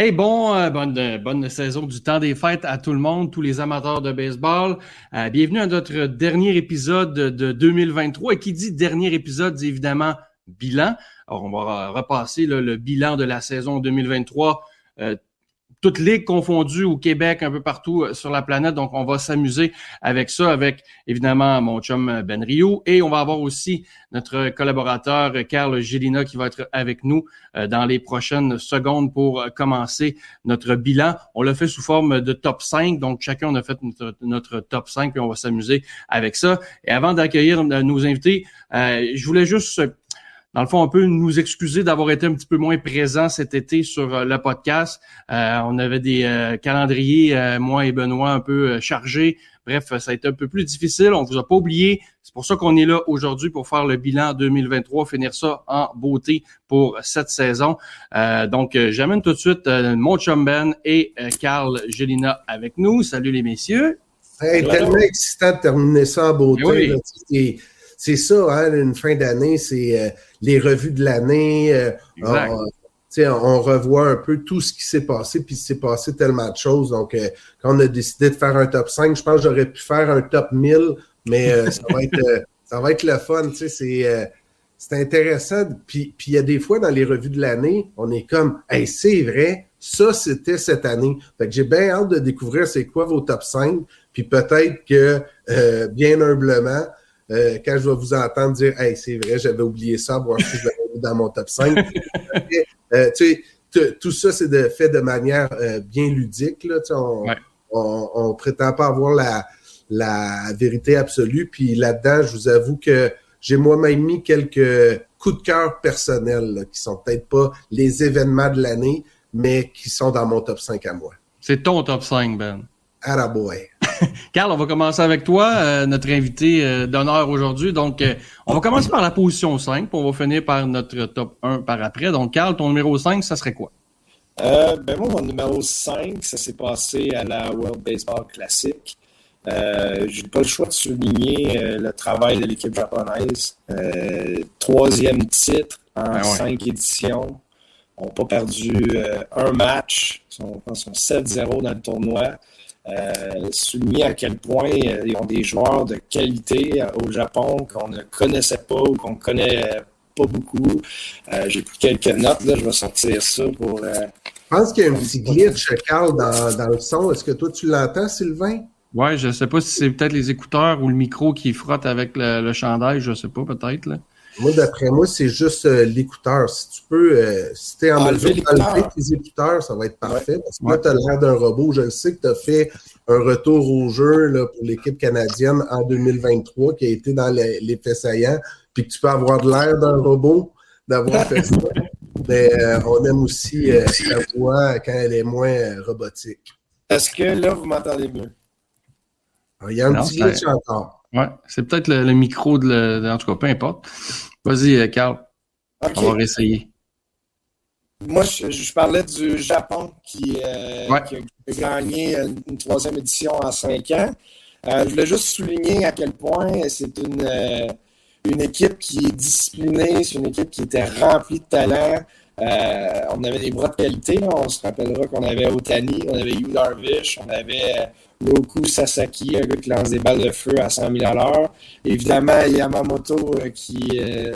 Hey, bon, euh, bonne, euh, bonne saison du temps des fêtes à tout le monde, tous les amateurs de baseball. Euh, bienvenue à notre dernier épisode de 2023. Et qui dit dernier épisode, évidemment bilan. Alors, on va repasser le bilan de la saison 2023 toutes ligues confondues au Québec, un peu partout euh, sur la planète. Donc, on va s'amuser avec ça, avec évidemment mon chum euh, Ben Rio. Et on va avoir aussi notre collaborateur Carl Gélina qui va être avec nous euh, dans les prochaines secondes pour commencer notre bilan. On l'a fait sous forme de top 5. Donc, chacun on a fait notre, top 5 et on va s'amuser avec ça. Et avant d'accueillir nos invités, je voulais juste dans le fond, on peut nous excuser d'avoir été un petit peu moins présent cet été sur euh, le podcast. Euh, on avait des euh, calendriers, moi et Benoît, un peu chargés. Bref, ça a été un peu plus difficile. On vous a pas oublié. C'est pour ça qu'on est là aujourd'hui pour faire le bilan 2023, finir ça en beauté pour cette saison. donc, j'amène tout de suite mon chum Ben et Carl Gelina avec nous. Salut les messieurs. Hey, tellement excitant de terminer ça en beauté. Oui c'est ça, hein, une fin d'année, c'est euh, les revues de l'année. Euh, on, revoit un peu tout ce qui s'est passé, puis il s'est passé tellement de choses. Donc, euh, quand on a décidé de faire un top 5, je pense que j'aurais pu faire un top 1000, mais ça, va être, ça va être le fun. C'est c'est intéressant. Puis il y a des fois dans les revues de l'année, on est comme, hey, c'est vrai, ça c'était cette année. Fait que j'ai bien hâte de découvrir c'est quoi vos top 5. Puis peut-être que, bien humblement, euh, quand je vais vous entendre dire Hey, c'est vrai, j'avais oublié ça, voir si je l'avais dans mon top 5. euh, tu sais, tout ça, c'est de, fait de manière euh, bien ludique. Là, on, on, prétend pas avoir la, la vérité absolue. Puis là-dedans, je vous avoue que j'ai moi-même mis quelques coups de cœur personnels là, qui sont peut-être pas les événements de l'année, mais qui sont dans mon top 5 à moi. C'est ton top 5, Ben. Araboy. Carl, on va commencer avec toi, euh, notre invité euh, d'honneur aujourd'hui. Donc, euh, on va commencer par la position 5, puis on va finir par notre top 1 par après. Donc, Carl, ton numéro 5, ça serait quoi? ben moi, mon numéro 5, ça s'est passé à la World Baseball Classic. Euh, J'ai pas le choix de souligner le travail de l'équipe japonaise. troisième titre en ben cinq éditions. On n'a pas perdu un match. Ils sont, sont 7-0 dans le tournoi. Euh, souligner à quel point euh, ils ont des joueurs de qualité euh, au Japon qu'on ne connaissait pas ou qu'on connaît pas beaucoup. J'ai pris quelques notes, là, je vais sortir ça pour. Je pense qu'il y a un petit glitch, Carl, dans, dans le son. Est-ce que toi, tu l'entends, Sylvain? Oui, je ne sais pas si c'est peut-être les écouteurs ou le micro qui frotte avec le, le chandail, je ne sais pas, peut-être. Moi, d'après moi, c'est juste euh, l'écouteur. Si tu peux, euh, si tu es en mesure d'enlever tes écouteurs, ça va être parfait. Parce que là, tu as l'air d'un robot. Je sais que tu as fait un retour au jeu là, pour l'équipe canadienne en 2023 qui a été dans les, les faits saillants, puis que tu peux avoir de l'air d'un robot d'avoir fait ça. Mais euh, on aime aussi la voix quand elle est moins robotique. Est-ce que là, vous m'entendez mieux? Ah, il y a un petit glitch encore. Ouais, c'est peut-être le, micro de, le, En tout cas, peu importe. Vas-y, euh, Carl. On va réessayer. Moi, je, parlais du Japon qui, euh, a gagné une, troisième édition en cinq ans. Euh, je voulais juste souligner à quel point c'est une, une équipe qui est disciplinée, c'est une équipe qui était remplie de talent. On avait des bras de qualité. On se rappellera qu'on avait Otani, on avait Yu Darvish, on avait Roku Sasaki, un gars qui lance des balles de feu à 100 000 à l'heure. Évidemment, Yamamoto euh, qui, euh,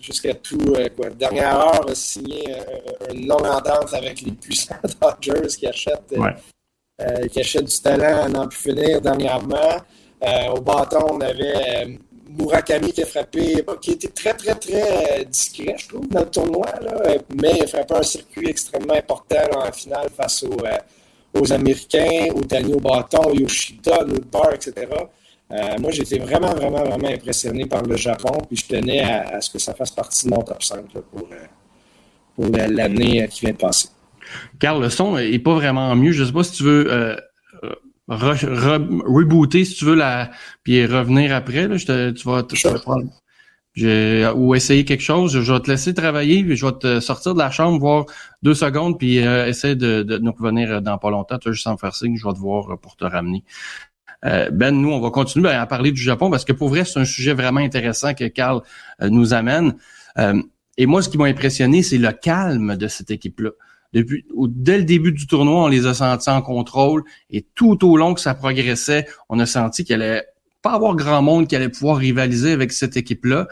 jusqu'à tout, euh, quoi, dernière heure, a signé une longue entente avec les puissants Dodgers qui achètent, qui achètent du talent à n'en plus finir dernièrement. au bâton, on avait Murakami qui a frappé, qui était très, très, très discret, je trouve, dans le tournoi, là, mais il a frappé un circuit extrêmement important en finale face au aux Américains, aux Daniel Bâton, Yoshida, Bar, etc. Euh, moi, j'étais vraiment, vraiment, vraiment impressionné par le Japon, puis je tenais à, ce que ça fasse partie de mon top 5 pour, euh, pour l'année qui vient de passer. Carl, le son n'est pas vraiment mieux. Je ne sais pas si tu veux euh, rebooter, si tu veux, la, puis revenir après. Là, je te, tu vas, te, ou essayer quelque chose, je vais te laisser travailler, puis je vais te sortir de la chambre, voir deux secondes, puis euh, essayer de, de, nous revenir dans pas longtemps. Tu juste sans faire signe, je vais te voir pour te ramener. Euh, ben, nous, on va continuer à parler du Japon parce que pour vrai, c'est un sujet vraiment intéressant que Carl euh, nous amène. et moi, ce qui m'a impressionné, c'est le calme de cette équipe-là. Depuis dès le début du tournoi, on les a sentis en contrôle et tout au long que ça progressait, on a senti qu'il allait pas avoir grand monde qui allait pouvoir rivaliser avec cette équipe-là.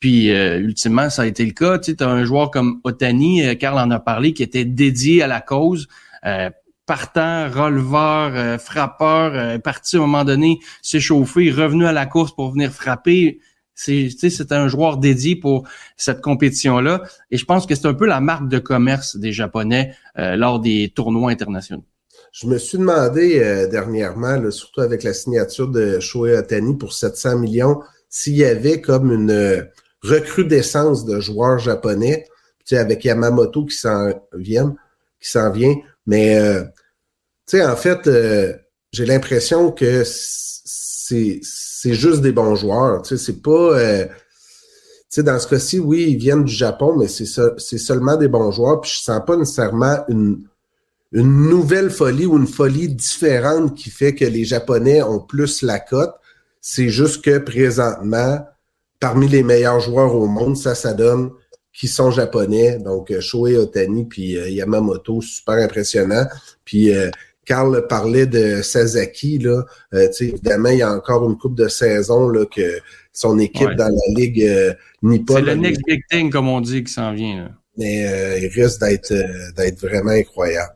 Puis euh, ultimement, ça a été le cas. Tu sais, as un joueur comme Otani, euh, Karl en a parlé, qui était dédié à la cause. Euh, partant, releveur, frappeur, parti à un moment donné, s'échauffer, revenu à la course pour venir frapper. C'est un joueur dédié pour cette compétition-là. Et je pense que c'est un peu la marque de commerce des Japonais lors des tournois internationaux. Je me suis demandé dernièrement, surtout avec la signature de Shohei Otani pour 700 millions, s'il y avait comme une recrudescence de joueurs japonais, tu sais, avec Yamamoto qui s'en vient, qui s'en vient. Mais euh, tu sais, en fait, euh, j'ai l'impression que c'est c'est juste des bons joueurs. Tu c'est pas euh, tu dans ce cas-ci, oui, ils viennent du Japon, mais c'est c'est seulement des bons joueurs. Puis je sens pas nécessairement une nouvelle folie ou une folie différente qui fait que les Japonais ont plus la cote. C'est juste que présentement, parmi les meilleurs joueurs au monde, ça, ça donne qui sont japonais. Donc, euh, Shohei Otani puis euh, Yamamoto, super impressionnant. Carl parlait de Sasaki, là. évidemment, il y a encore une coupe de saison là, que son équipe dans la Ligue Nippon. C'est le next big thing, comme on dit, qui s'en vient. Là. Mais il risque d'être d'être vraiment incroyable.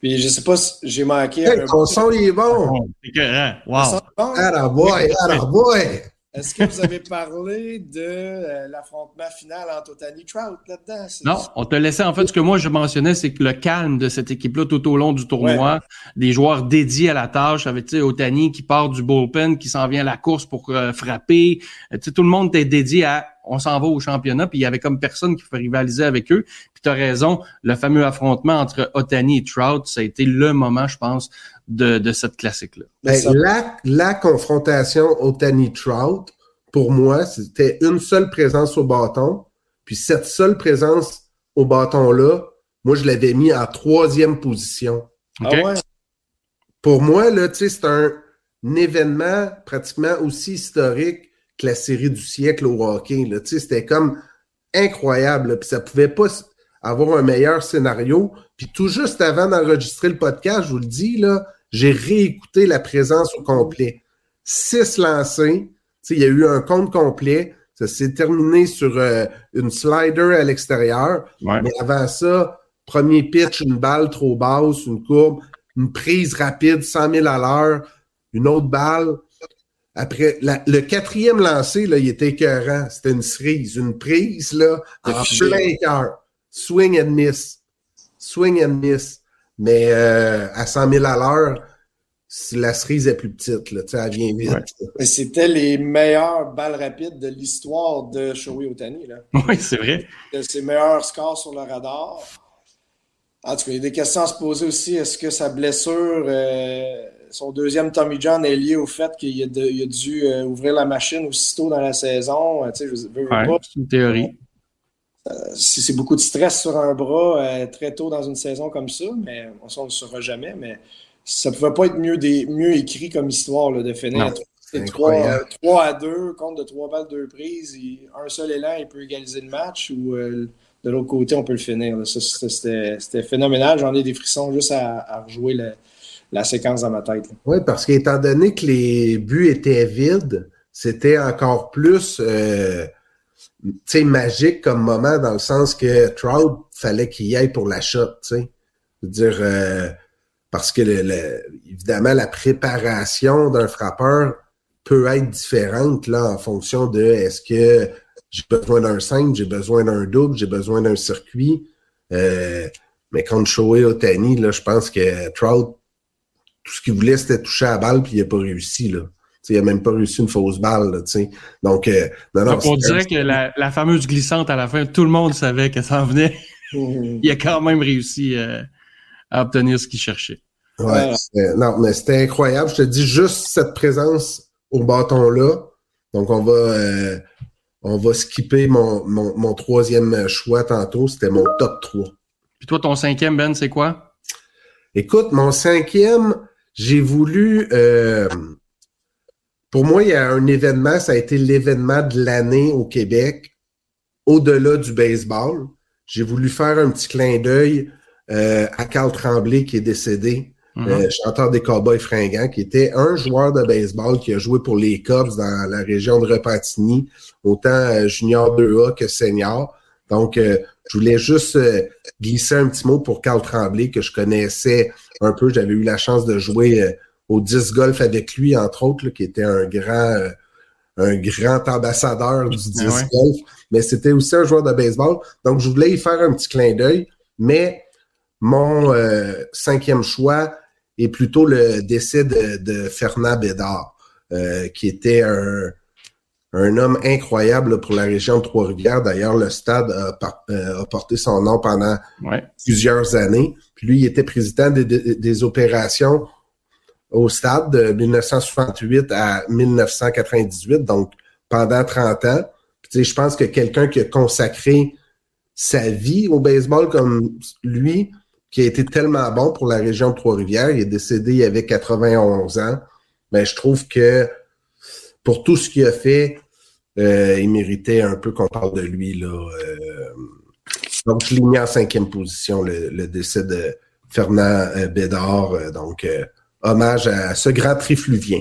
Puis je sais pas si j'ai manqué. Hey, ton son il est bon. C'est Wow. Ah boy, ah boy. Est-ce que vous avez parlé de euh, l'affrontement final entre Otani et Trout là-dedans? Non, on te laissait. En fait, ce que moi je mentionnais, c'est que le calme de cette équipe-là tout au long du tournoi, des joueurs dédiés à la tâche, avec Otani qui part du bullpen, qui s'en vient à la course pour euh, frapper. Euh, tout le monde était dédié à on s'en va au championnat, puis il y avait comme personne qui pouvait rivaliser avec eux. Puis tu as raison, le fameux affrontement entre Otani et Trout, ça a été le moment, je pense, de, cette classique-là. Ben, la, la, confrontation Otani-Trout, pour moi, c'était une seule présence au bâton. Puis cette seule présence au bâton-là, moi, je l'avais mis en troisième position. Ah pour moi, là, c'est un, événement pratiquement aussi historique que la série du siècle au hockey. C'était comme incroyable. Puis ça pouvait pas avoir un meilleur scénario. Puis tout juste avant d'enregistrer le podcast, je vous le dis, là, j'ai réécouté la présence au complet. Six lancés. Il y a eu un compte complet. Ça s'est terminé sur euh, une slider à l'extérieur. Mais avant ça, premier pitch, une balle trop basse, une courbe, une prise rapide, 100 000 à l'heure, une autre balle. Après, le quatrième lancé, là, il était écœurant. C'était une cerise, une prise, là, en plein cœur. Swing and miss. Swing and miss. Mais euh, à 100 000 à l'heure, la cerise est plus petite, là, elle vient vite. C'était les meilleures balles rapides de l'histoire de Shoei Otani. Là. Oui, c'est vrai. Ses meilleurs scores sur le radar. En tout cas, il y a des questions à se poser aussi. Est-ce que sa blessure, euh, son deuxième Tommy John est lié au fait qu'il a, a, dû euh, ouvrir la machine aussitôt dans la saison? Tu sais, je veux, pas. C'est une théorie. Euh, c'est beaucoup de stress sur un bras euh, très tôt dans une saison comme ça, mais on ne le saura jamais. Mais ça ne pouvait pas être mieux, des, mieux écrit comme histoire là, de finir 3, à 2, compte de 3 balles, 2 prises. un seul élan, il peut égaliser le match ou euh, de l'autre côté, on peut le finir. C'était phénoménal. J'en ai des frissons juste à, rejouer la, séquence dans ma tête. Oui, parce qu'étant donné que les buts étaient vides, c'était encore plus sais, magique comme moment dans le sens que Trout fallait qu'il y aille pour la shot, tu dire, euh, parce que évidemment, la préparation d'un frappeur peut être différente là en fonction de est-ce que j'ai besoin d'un 5, j'ai besoin d'un double, j'ai besoin d'un circuit. Euh, mais contre Shohei Otani, là, je pense que Trout, tout ce qu'il voulait, c'était toucher à la balle, puis il n'a pas réussi. Là il n'a même pas réussi une fausse balle. Là, Donc, euh, on dirait que la, fameuse glissante à la fin, tout le monde savait qu'elle s'en venait. Mm-hmm. il a quand même réussi euh, à obtenir ce qu'il cherchait. Ouais, non, mais c'était incroyable. Je te dis juste cette présence au bâton-là. Donc, on va, euh, on va skipper mon, mon, troisième choix tantôt. C'était mon top 3. Puis toi, ton cinquième, Ben, c'est quoi? Écoute, mon cinquième, j'ai voulu pour moi, il y a un événement, ça a été l'événement de l'année au Québec, au-delà du baseball. j'ai voulu faire un petit clin d'œil à Carl Tremblay qui est décédé. Mm-hmm. chanteur des Cowboys fringants, qui était un joueur de baseball qui a joué pour les Cubs dans la région de Repentigny, autant junior 2A que senior. Donc, je voulais juste glisser un petit mot pour Carl Tremblay, que je connaissais un peu. J'avais eu la chance de jouer au 10 golf avec lui, entre autres, qui était un grand, euh, un grand ambassadeur du 10 ah golf, mais c'était aussi un joueur de baseball. Donc, je voulais y faire un petit clin d'œil, mais mon euh, cinquième choix est plutôt le décès de, Fernand Bédard, euh, qui était un, un homme incroyable pour la région de Trois-Rivières. D'ailleurs, le stade a, porté son nom pendant plusieurs années. Puis lui, il était président des, des opérations au stade de 1968 à 1998, donc pendant 30 ans. Puis, je pense que quelqu'un qui a consacré sa vie au baseball comme lui, qui a été tellement bon pour la région de Trois-Rivières, il est décédé il avait 91 ans, mais ben, je trouve que pour tout ce qu'il a fait, euh, il méritait un peu qu'on parle de lui. Là, euh, donc, je l'ai mis en cinquième position, le, décès de Fernand euh, Bédard. donc, hommage à ce grand trifluvien.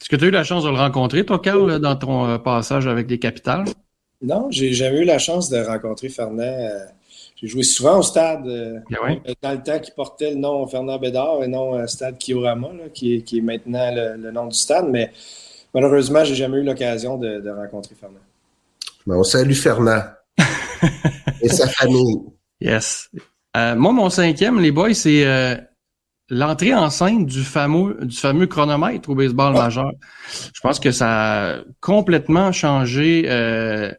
Est-ce que tu as eu la chance de le rencontrer, toi, Carl, dans ton passage avec les capitales? Non, j'ai jamais eu la chance de rencontrer Fernand. Euh, j'ai joué souvent au stade euh, ben dans le temps qui portait le nom Fernand Bédard et non Stade Kiorama, qui, est, maintenant le, nom du stade, mais malheureusement, j'ai jamais eu l'occasion de, rencontrer Fernand. on salue Fernand et sa famille. Yes. moi, mon cinquième, les boys, c'est l'entrée en scène du fameux, du fameux chronomètre au baseball majeur. Je pense que ça a complètement changé euh,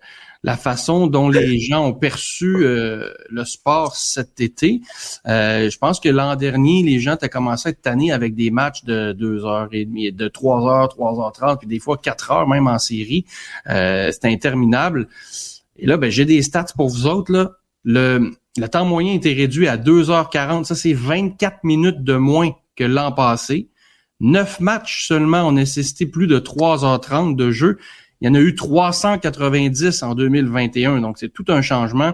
la façon dont les gens ont perçu euh, le sport cet été. Euh, je pense que l'an dernier, les gens ont commencé à être avec des matchs de 2h30, de 3h, 3h30, puis des fois 4 heures même en série. C'était interminable. Et là, ben, j'ai des stats pour vous autres. Là. Le, le temps moyen était réduit à 2h40. Ça, c'est 24 minutes de moins que l'an passé. Neuf matchs seulement ont nécessité plus de 3h30 de jeu. Il y en a eu 390 en 2021. Donc, c'est tout un changement.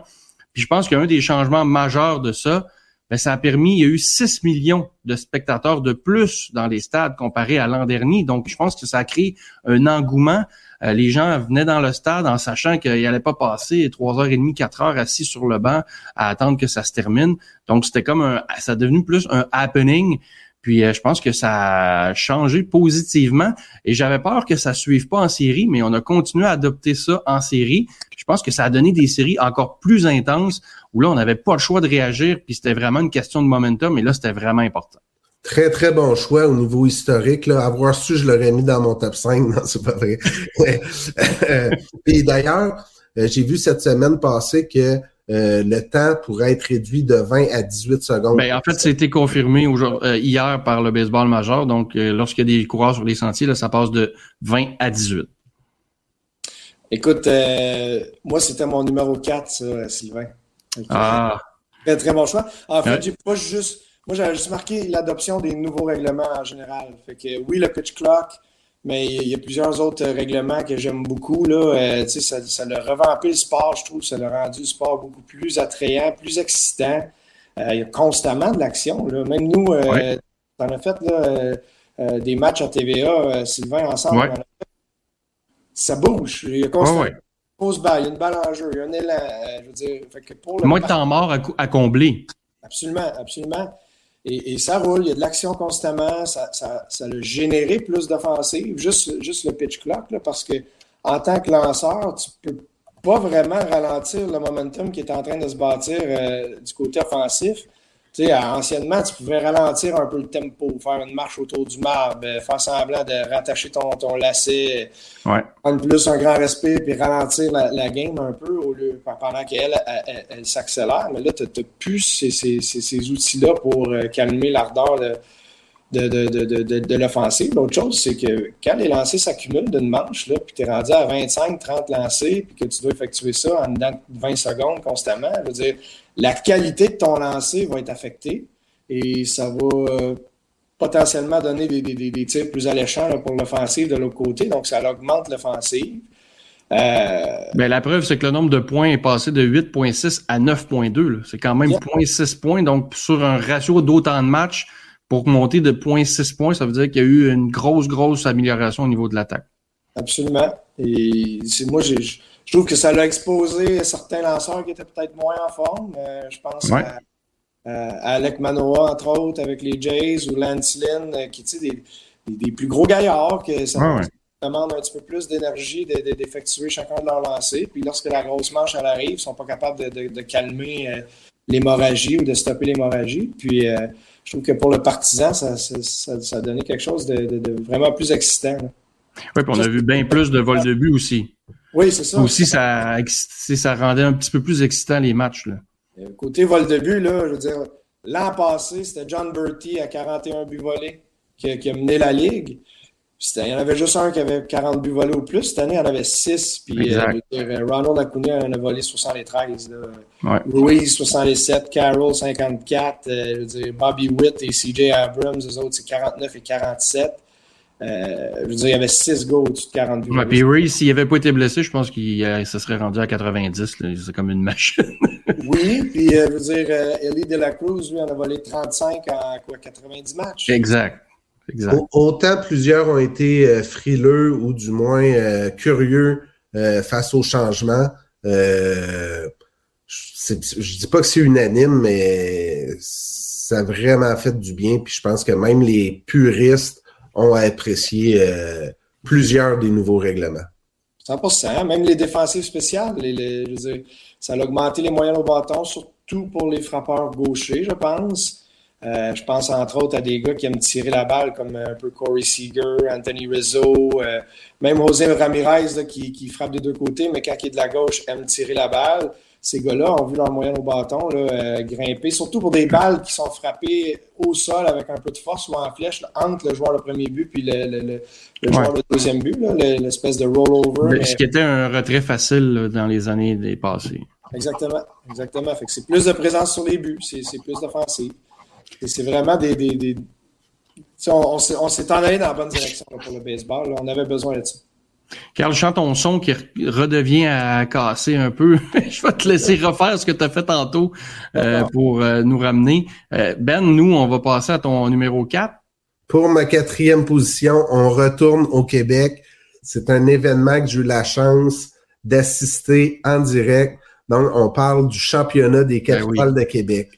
Puis je pense qu'un des changements majeurs de ça, ben, ça a permis, il y a eu 6 millions de spectateurs de plus dans les stades comparé à l'an dernier. Donc, je pense que ça a créé un engouement. Euh, les gens venaient dans le stade en sachant qu'il n'allait pas passer trois heures et demie, quatre heures assis sur le banc à attendre que ça se termine. Donc, c'était comme un, ça a devenu plus un happening. Puis euh, je pense que ça a changé positivement et j'avais peur que ça suive pas en série, mais on a continué à adopter ça en série. Je pense que ça a donné des séries encore plus intenses où là on n'avait pas le choix de réagir, puis c'était vraiment une question de momentum, et là c'était vraiment important. Très, très bon choix au niveau historique. Là. Avoir su, je l'aurais mis dans mon top 5. Non, c'est pas vrai. Et d'ailleurs, euh, j'ai vu cette semaine passée que euh, le temps pourrait être réduit de 20 à 18 secondes. Ben, en fait, c'était confirmé euh, hier par le baseball majeur. Donc, lorsqu'il y a des coureurs sur les sentiers, là, ça passe de 20 à 18. Écoute, moi, c'était mon numéro 4, ça, Sylvain. ah. Très, très bon choix. En fait, j'ai pas juste moi, j'avais juste marqué l'adoption des nouveaux règlements en général. Fait que oui, le pitch clock, mais il y a plusieurs autres règlements que j'aime beaucoup. Là. Euh, ça, ça a revampé le sport, je trouve. Ça a rendu le sport beaucoup plus attrayant, plus excitant. Euh, il y a constamment de l'action. Même nous, euh, on a fait là, euh, des matchs à TVA, Sylvain, ensemble. Ça bouge. Il y a constamment. Ouais, il y a une balle en jeu, il y a un élan. je veux dire, fait que pour le Moins de temps mort à combler. Absolument, absolument. Et, ça roule, il y a de l'action constamment, ça, ça, ça a généré plus d'offensives, juste, juste le pitch clock, là, parce que en tant que lanceur, tu peux pas vraiment ralentir le momentum qui est en train de se bâtir euh, du côté offensif. Tu sais, anciennement, tu pouvais ralentir un peu le tempo, faire une marche autour du marbre, euh, faire semblant de rattacher ton, ton lacet, prendre plus un grand respect, puis ralentir la, game un peu au lieu, pendant qu'elle elle, s'accélère. Mais là, tu n'as plus ces, ces, ces, outils-là pour euh, calmer l'ardeur de, de, de, de, de l'offensive. L'autre chose, c'est que quand les lancers s'accumulent d'une manche, là, puis tu es rendu à 25, 30 lancers, puis que tu dois effectuer ça en dedans 20 secondes constamment, je veux dire, la qualité de ton lancer va être affectée et ça va euh, potentiellement donner des, des, des, tirs plus alléchants pour l'offensive de l'autre côté. Donc, ça augmente l'offensive. Euh, ben, la preuve, c'est que le nombre de points est passé de 8,6 à 9,2. C'est quand même 0,6 points. Donc, sur un ratio d'autant de matchs, pour monter de 0,6 points, ça veut dire qu'il y a eu une grosse, grosse amélioration au niveau de l'attaque. Absolument. Et moi, je trouve que ça l'a exposé certains lanceurs qui étaient peut-être moins en forme. Euh, je pense à, Alec Manoa, entre autres, avec les Jays, ou Lance Lynn, euh, qui, des, des, plus gros gaillards, que ça demande un petit peu plus d'énergie d'effectuer chacun de leurs lancers. Puis lorsque la grosse manche elle arrive, ils ne sont pas capables de, calmer euh, l'hémorragie ou de stopper l'hémorragie. Puis je trouve que pour le partisan, ça, ça, a donné quelque chose de, vraiment plus excitant. Oui, puis on a vu bien plus de vols de but aussi. Oui, c'est ça. Aussi, ça, ça rendait un petit peu plus excitant les matchs. Là. Euh, côté vol de but, là, je veux dire, l'an passé, c'était John Bertie à 41 buts volés qui, qui a mené la Ligue il y en avait juste un qui avait 40 buts volés au plus. Cette année, il y en avait 6. Puis euh, euh, Ronald Acuna en a volé 73. Là. Louise, 67. Carroll, 54. Euh, je veux dire, Bobby Witt et CJ Abrams, eux autres, c'est 49 et 47. je veux dire, il y avait 6 gars au-dessus de 40 buts. Ouais, puis Reese, s'il n'avait pas été blessé, je pense qu'il se serait rendu à 90. C'est comme une machine. oui, puis je veux dire, Ellie De La Cruz, lui, en a volé 35 en quoi, 90 matchs. Exact. Autant plusieurs ont été euh, frileux ou du moins euh, curieux euh, face au changement. je dis pas que c'est unanime, mais ça a vraiment fait du bien. Puis je pense que même les puristes ont apprécié plusieurs des nouveaux règlements. 100%. Même les défensives spéciales, ça a augmenté les moyens au bâton, surtout pour les frappeurs gauchers, je pense. Euh, je pense entre autres à des gars qui aiment tirer la balle comme un peu Corey Seager, Anthony Rizzo, euh, même José Ramirez qui, frappe des deux côtés, mais quand il est de la gauche, aime tirer la balle. Ces gars-là ont vu leur moyen au bâton euh, grimper, surtout pour des balles qui sont frappées au sol avec un peu de force ou en flèche entre le joueur de premier but puis le, joueur de deuxième but, l'espèce de rollover. Ce qui était un retrait facile dans les années passées. Exactement, exactement. c'est plus de présence sur les buts, c'est plus d'offensive c'est vraiment des. des, on, on s'est en allé dans la bonne direction pour le baseball. On avait besoin de ça. Carl, chante ton son qui redevient à casser un peu. Je vais te laisser refaire ce que tu as fait tantôt euh, pour euh, nous ramener. Euh, ben, nous, on va passer à ton numéro 4. Pour ma quatrième position, on retourne au Québec. C'est un événement que j'ai eu la chance d'assister en direct. Donc, on parle du championnat des ben capitales de Québec.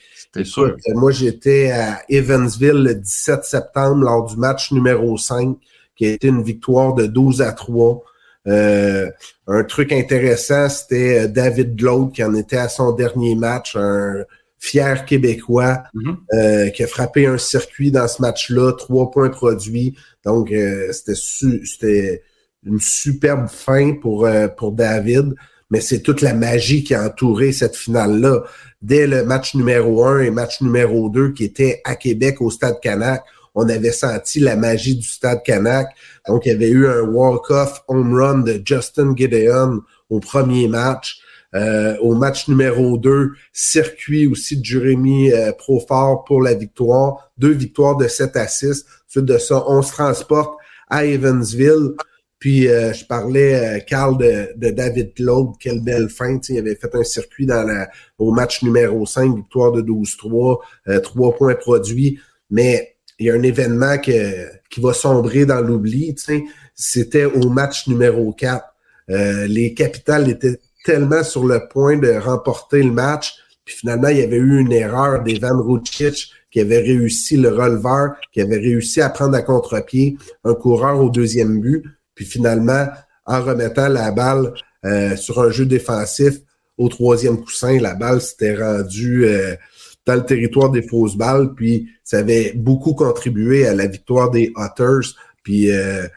Moi, j'étais à Evansville le 17 septembre lors du match numéro 5, qui a été une victoire de 12 à 3. Euh, un truc intéressant, c'était euh, David Glaude qui en était à son dernier match, un fier Québécois mm-hmm. euh, qui a frappé un circuit dans ce match-là, trois points produits. Donc, c'était une superbe fin pour, pour David mais c'est toute la magie qui a entouré cette finale-là. Dès le match numéro un et match numéro deux qui était à Québec au Stade Canac, on avait senti la magie du Stade Canac. Donc, il y avait eu un walk-off home run de Justin Gideon au premier match. Euh, au match numéro 2, circuit aussi de Jérémy euh, Profort pour la victoire. Deux victoires de 7 à 6. Suite de ça, on se transporte à Evansville. Puis euh, je parlais, Carl, de, David Claude, quelle belle fin. Il avait fait un circuit dans la, au match numéro 5, victoire de 12-3, euh, trois points produits. Mais il y a un événement que, qui va sombrer dans l'oubli. C'était au match numéro 4. Euh, les Capitales étaient tellement sur le point de remporter le match. Puis finalement, il y avait eu une erreur d'Evan Rucic qui avait réussi le releveur, qui avait réussi à prendre à contre-pied un coureur au deuxième but. Puis finalement, en remettant la balle euh, sur un jeu défensif au troisième coussin, la balle s'était rendue euh, dans le territoire des fausses balles. Puis ça avait beaucoup contribué à la victoire des Otters. Puis euh,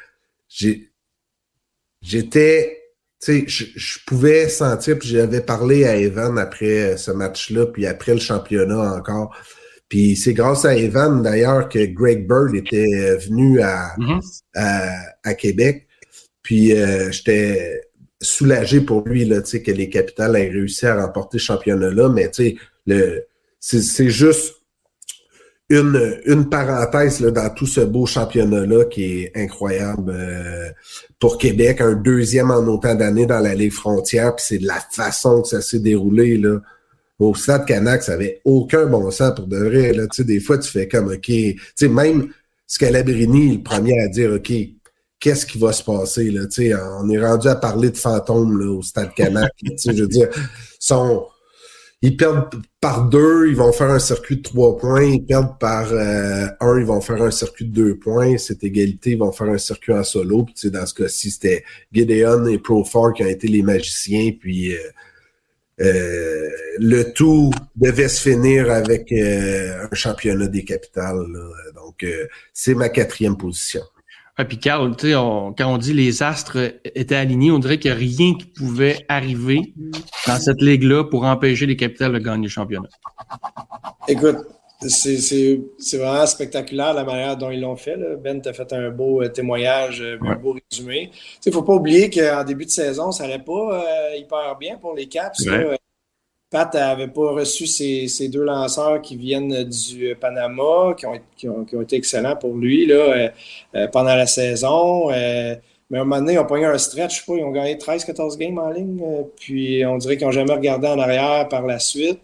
j'étais tu sais, je, pouvais sentir, puis j'avais parlé à Evan après ce match-là, puis après le championnat encore. Puis c'est grâce à Evan, d'ailleurs, que Greg Bird était venu à, mm-hmm. à Québec. Puis euh, j'étais soulagé pour lui là, que les Capitales aient réussi à remporter ce championnat-là, mais le, c'est, juste une, une parenthèse là, dans tout ce beau championnat-là qui est incroyable euh, pour Québec, un deuxième en autant d'années dans la Ligue frontière, puis c'est de la façon que ça s'est déroulé là. Au Stade Canac, ça avait aucun bon sens pour de vrai. Là. Des fois, tu fais comme OK. Sais, même Scalabrini, le premier à dire OK, qu'est-ce qui va se passer? Là? On est rendu à parler de fantômes là, au Stade Canac. je veux dire, sont ils perdent par deux, ils vont faire un circuit de trois points. Ils perdent par euh, un, ils vont faire un circuit de deux points. Cette égalité, ils vont faire un circuit en solo. Puis, dans ce cas-ci, c'était Gideon et Pro4 qui ont été les magiciens. Puis euh, euh, le tout devait se finir avec un championnat des capitales. Donc, c'est ma quatrième position. Ah, puis Carl, tu sais, quand on dit les astres étaient alignés, on dirait qu'il n'y a rien qui pouvait arriver dans cette ligue-là pour empêcher les capitales de gagner le championnat. Écoute, c'est vraiment spectaculaire la manière dont ils l'ont fait. Là. Ben, tu as fait un beau euh, témoignage, euh, un beau résumé. Il ne faut pas oublier qu'en début de saison, ça n'allait pas euh, hyper bien pour les Caps. Pat n'avait pas reçu ces, deux lanceurs qui viennent du Panama, qui ont, qui ont, été excellents pour lui là, euh, euh, pendant la saison. Euh, mais à un moment donné, ils ont pogné un stretch, je sais pas, ils ont gagné 13-14 games en ligne. puis on dirait qu'ils n'ont jamais regardé en arrière par la suite.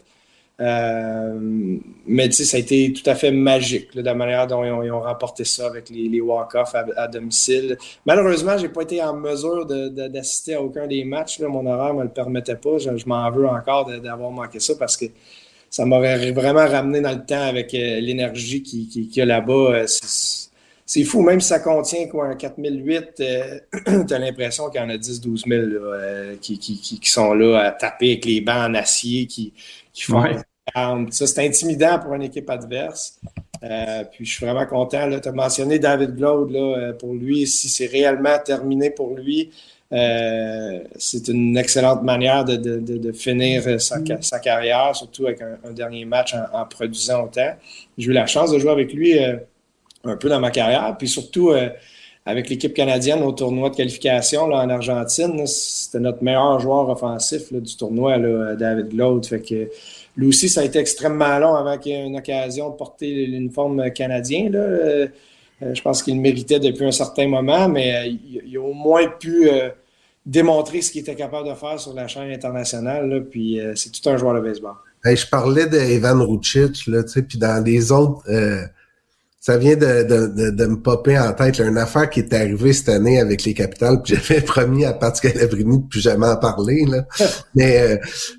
Euh, mais tu sais, ça a été tout à fait magique, de la manière dont ils ont, remporté ça avec les, walk-offs à, domicile. Malheureusement, j'ai pas été en mesure d'assister à aucun des matchs. Mon horaire me le permettait pas. Je, m'en veux encore d'avoir manqué ça parce que ça m'aurait vraiment ramené dans le temps avec euh, l'énergie qu'il qui, y a là-bas. Euh, c'est fou, même si ça contient quoi, un 4008, tu as l'impression qu'il y en a 10-12 000 qui, qui, sont là à taper avec les bancs en acier, qui, qui font Ça, c'est intimidant pour une équipe adverse. Euh, puis je suis vraiment content. Tu as mentionné David Glaude là, euh, pour lui. Si c'est réellement terminé pour lui, euh, c'est une excellente manière de, de, de, finir sa, sa, carrière, surtout avec un, dernier match en, produisant autant. J'ai eu la chance de jouer avec lui un peu dans ma carrière, puis surtout avec l'équipe canadienne au tournoi de qualification là, en Argentine. C'était notre meilleur joueur offensif du tournoi, là, David Glaude. Fait que lui aussi, ça a été extrêmement long avant qu'il ait une occasion de porter l'uniforme canadien. Là. Euh, je pense qu'il le méritait depuis un certain moment, mais euh, il, a au moins pu euh, démontrer ce qu'il était capable de faire sur la chaîne internationale. puis c'est tout un joueur de baseball. je parlais d'Evan Rucic, là, puis dans les autres ça vient de, de, de, me popper en tête une affaire qui est arrivée cette année avec les capitales, puis j'avais promis à Pat Scalabrini de plus jamais en parler. Là. Mais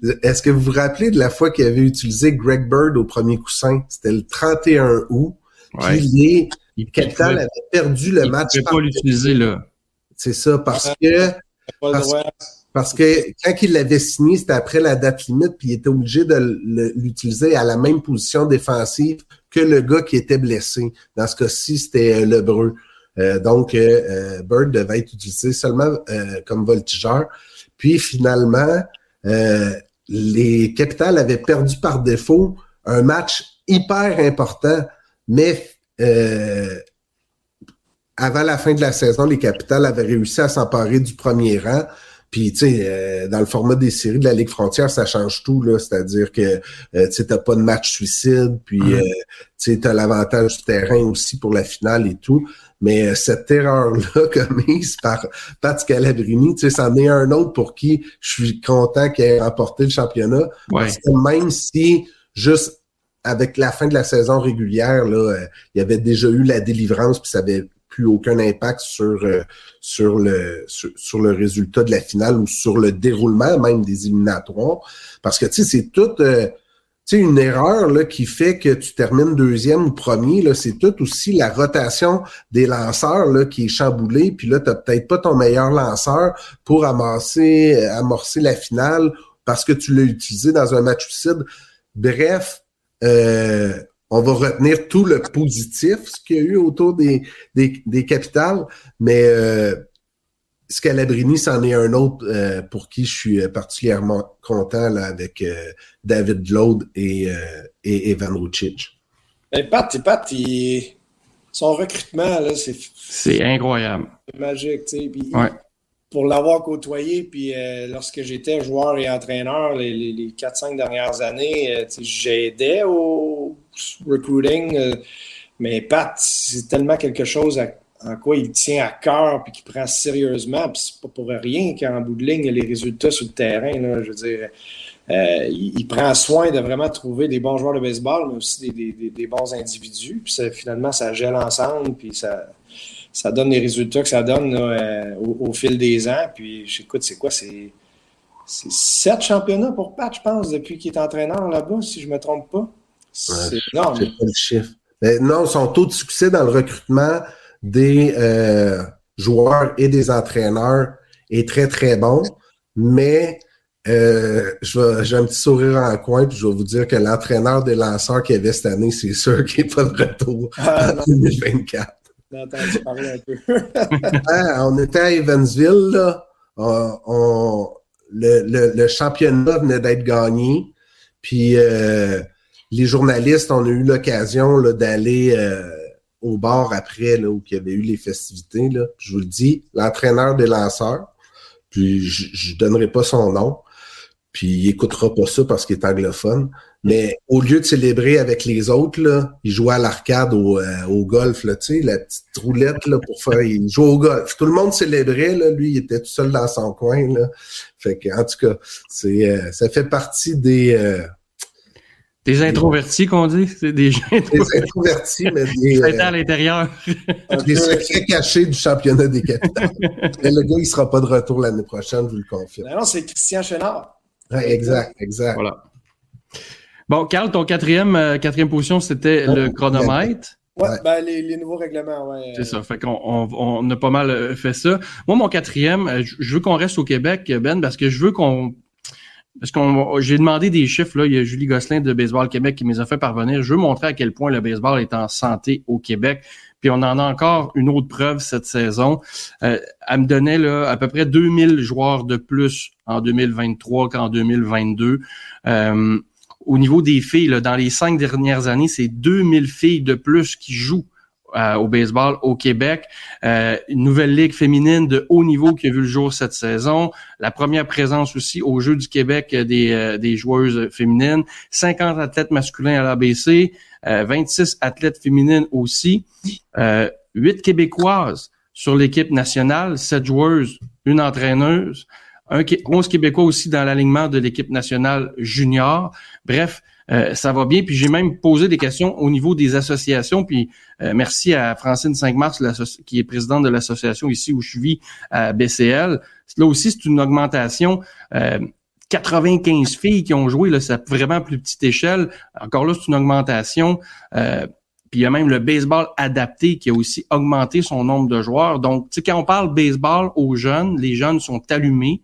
euh, est-ce que vous vous rappelez de la fois qu'il avait utilisé Greg Bird au premier coussin? C'était le 31 août. Puis les capitales avaient perdu le match. Il ne pas l'utiliser là. C'est ça, parce que parce, que quand il l'avait signé, c'était après la date limite, puis il était obligé de l'utiliser à la même position défensive que le gars qui était blessé. Dans ce cas-ci, c'était euh, Lebreu. Euh, donc, euh, Bird devait être utilisé seulement comme voltigeur. Puis finalement, les Capitals avaient perdu par défaut un match hyper important, mais avant la fin de la saison, les Capitals avaient réussi à s'emparer du premier rang. Puis, tu sais, euh, dans le format des séries de la Ligue frontière, ça change tout, là. C'est-à-dire que, euh, tu sais, t'as pas de match suicide, puis, euh, tu sais, t'as l'avantage du terrain aussi pour la finale et tout. Mais cette erreur-là commise par Pat Scalabrini, tu sais, c'en est un autre pour qui je suis content qu'il ait remporté le championnat. Parce que même si, juste avec la fin de la saison régulière, là, il y avait déjà eu la délivrance, puis ça avait plus aucun impact sur, euh, sur, le, sur, le résultat de la finale ou sur le déroulement même des éliminatoires. Parce que, tu sais, c'est tout... Euh, tu sais, une erreur là, qui fait que tu termines deuxième ou premier, là, c'est tout aussi la rotation des lanceurs là, qui est chamboulée. Puis là, tu peut-être pas ton meilleur lanceur pour amasser, amorcer la finale parce que tu l'as utilisé dans un match suicide. Bref, euh, on va retenir tout le positif, ce qu'il y a eu autour des, des, capitales, mais euh, Scalabrini, c'en est un autre euh, pour qui je suis euh, particulièrement content là, avec euh, David Glaude et, et Evan Rucic. Ben, Pat, Pat son recrutement, là, c'est... C'est incroyable. C'est magique, tu sais. Pour l'avoir côtoyé, puis lorsque j'étais joueur et entraîneur les, les, les 4-5 dernières années, j'aidais au recruiting. Euh, mais Pat, c'est tellement quelque chose en quoi il tient à cœur puis qu'il prend sérieusement. Puis c'est pas pour rien qu'en bout de ligne, les résultats sur le terrain. je veux dire, euh, il, prend soin de vraiment trouver des bons joueurs de baseball, mais aussi des, bons individus. Puis finalement, ça gèle ensemble, puis ça, ça donne les résultats que ça donne au, fil des ans. Puis j'écoute, c'est quoi? C'est c'est sept championnats pour Pat, je pense, depuis qu'il est entraîneur là-bas, si je ne me trompe pas. C'est énorme. pas le chiffre. Mais non, son taux de succès dans le recrutement des euh, joueurs et des entraîneurs est très, très bon. Mais euh, j'ai un petit sourire en coin, puis je vais vous dire que l'entraîneur des lanceurs qu'il y avait cette année, c'est sûr qu'il n'est pas de retour ah, en 2024. Ah, on était à Evansville, on, le, championnat venait d'être gagné. Puis euh, les journalistes, on a eu l'occasion d'aller euh, au bar après, là, où il y avait eu les festivités. Là. Je vous le dis, l'entraîneur des lanceurs, puis je ne donnerai pas son nom, puis il écoutera pas ça parce qu'il est anglophone. Mais au lieu de célébrer avec les autres, là, il jouait à l'arcade au, euh, au golf, là, tu sais, la petite roulette là, pour faire. Il jouait au golf. Tout le monde célébrait, là, lui, il était tout seul dans son coin. Là. Fait que, en tout cas, c'est euh, ça fait partie des. Euh, des introvertis qu'on dit, c'est des gens Des introvertis, mais des. à l'intérieur. des secrets cachés du championnat des capitales. mais le gars, il sera pas de retour l'année prochaine, je vous le confirme. Non, c'est Christian Chenard. Ouais, exact, exact. Voilà. Bon, Carl, ton quatrième, euh, quatrième position, c'était le chronomètre. Ouais, Ben, les, nouveaux règlements, ouais. C'est ça. Fait qu'on on, a pas mal euh, fait ça. Moi, mon quatrième, euh, je veux qu'on reste au Québec, Ben, parce que je veux qu'on. Parce qu'on j'ai demandé des chiffres, là. Il y a Julie Gosselin de Baseball Québec qui me les a fait parvenir. Je veux montrer à quel point le baseball est en santé au Québec. Puis on en a encore une autre preuve cette saison. elle me donnait là, à peu près 2000 joueurs de plus en 2023 qu'en 2022. Euh, au niveau des filles, dans les cinq dernières années, c'est 2000 filles de plus qui jouent euh, au baseball au Québec. Euh, une nouvelle ligue féminine de haut niveau qui a vu le jour cette saison. La première présence aussi aux Jeux du Québec des, euh, des joueuses féminines. 50 athlètes masculins à l'ABC. 26 athlètes féminines aussi. 8 Québécoises sur l'équipe nationale. 7 joueuses, une entraîneuse un 11 Québécois aussi dans l'alignement de l'équipe nationale junior. Bref, euh, ça va bien. Puis j'ai même posé des questions au niveau des associations. Puis euh, merci à Francine 5 mars, qui est présidente de l'association ici où je vis à BCL. Là aussi, c'est une augmentation. 95 euh, filles qui ont joué, là, c'est vraiment plus petite échelle. Encore là, c'est une augmentation. puis il y a même le baseball adapté qui a aussi augmenté son nombre de joueurs. Donc, quand on parle baseball aux jeunes, les jeunes sont allumés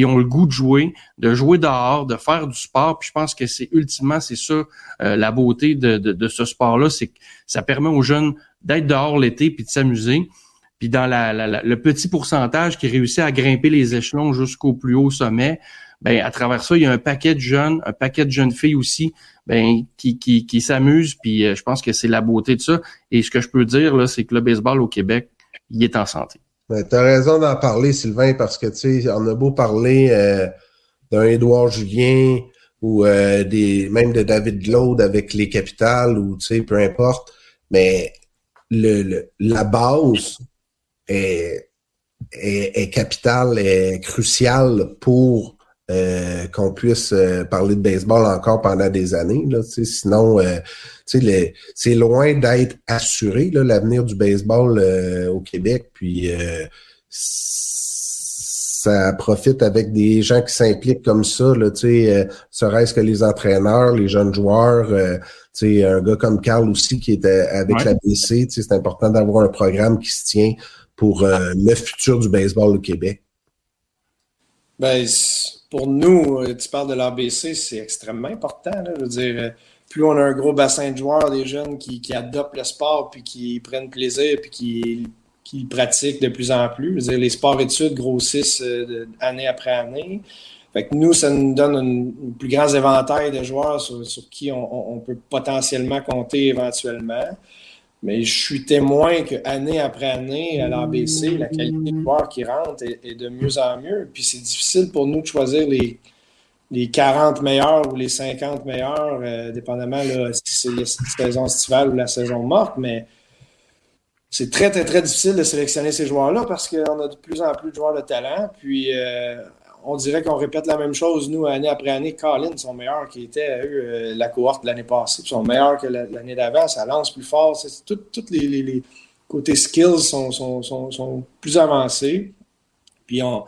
puis ont le goût de jouer, de jouer dehors, de faire du sport. Puis je pense que c'est ultimement, c'est ça euh, la beauté de, de, ce sport-là, c'est que ça permet aux jeunes d'être dehors l'été puis de s'amuser. Puis dans la, le petit pourcentage qui réussit à grimper les échelons jusqu'au plus haut sommet, ben à travers ça, il y a un paquet de jeunes, un paquet de jeunes filles aussi, ben qui qui, qui s'amusent. Puis euh, je pense que c'est la beauté de ça. Et ce que je peux dire là, c'est que le baseball au Québec, il est en santé. Ben, tu as raison d'en parler, Sylvain, parce que, tu sais, on a beau parler euh, d'un Édouard Julien ou euh, des même de David Glaude avec les capitales ou, tu sais, peu importe, mais le, la base est, est, est capitale, est cruciale pour euh, qu'on puisse euh, parler de baseball encore pendant des années. Là, sinon, euh, c'est loin d'être assuré l'avenir du baseball au Québec. Puis ça profite avec des gens qui s'impliquent comme ça, là, euh, serait-ce que les entraîneurs, les jeunes joueurs, euh, un gars comme Carl aussi qui était avec la BC, c'est important d'avoir un programme qui se tient pour le futur du baseball au Québec. Ben, pour nous, euh, tu parles de l'ABC, c'est extrêmement important. Je veux dire, euh, plus on a un gros bassin de joueurs, des jeunes qui, adoptent le sport, puis qui prennent plaisir, puis qui, qui pratiquent de plus en plus. Je veux dire, les sports-études grossissent euh, année après année. Fait que nous, ça nous donne un plus grand éventail de joueurs sur, qui on, peut potentiellement compter éventuellement. Mais je suis témoin qu'année après année, à l'ABC, la qualité de joueurs qui rentrent est, de mieux en mieux. Puis c'est difficile pour nous de choisir les, les 40 meilleurs ou les 50 meilleurs, euh, dépendamment si c'est la saison estivale ou la saison morte, mais c'est très, très, très difficile de sélectionner ces joueurs-là parce qu'on a de plus en plus de joueurs de talent. Puis euh, on dirait qu'on répète la même chose, nous, année après année. Colin, sont meilleurs qui était eux, euh, la cohorte de l'année passée, ils sont meilleurs que l'année d'avant, ça lance plus fort. Tous les, les, côtés skills sont, sont, sont, sont plus avancés. Puis on,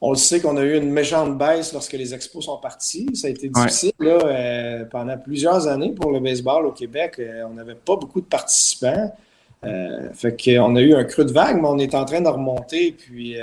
on le sait qu'on a eu une méchante baisse lorsque les expos sont partis. Ça a été difficile là, euh, pendant plusieurs années pour le baseball au Québec. Euh, on n'avait pas beaucoup de participants. Euh, fait qu'on a eu un creux de vague, mais on est en train de remonter. Puis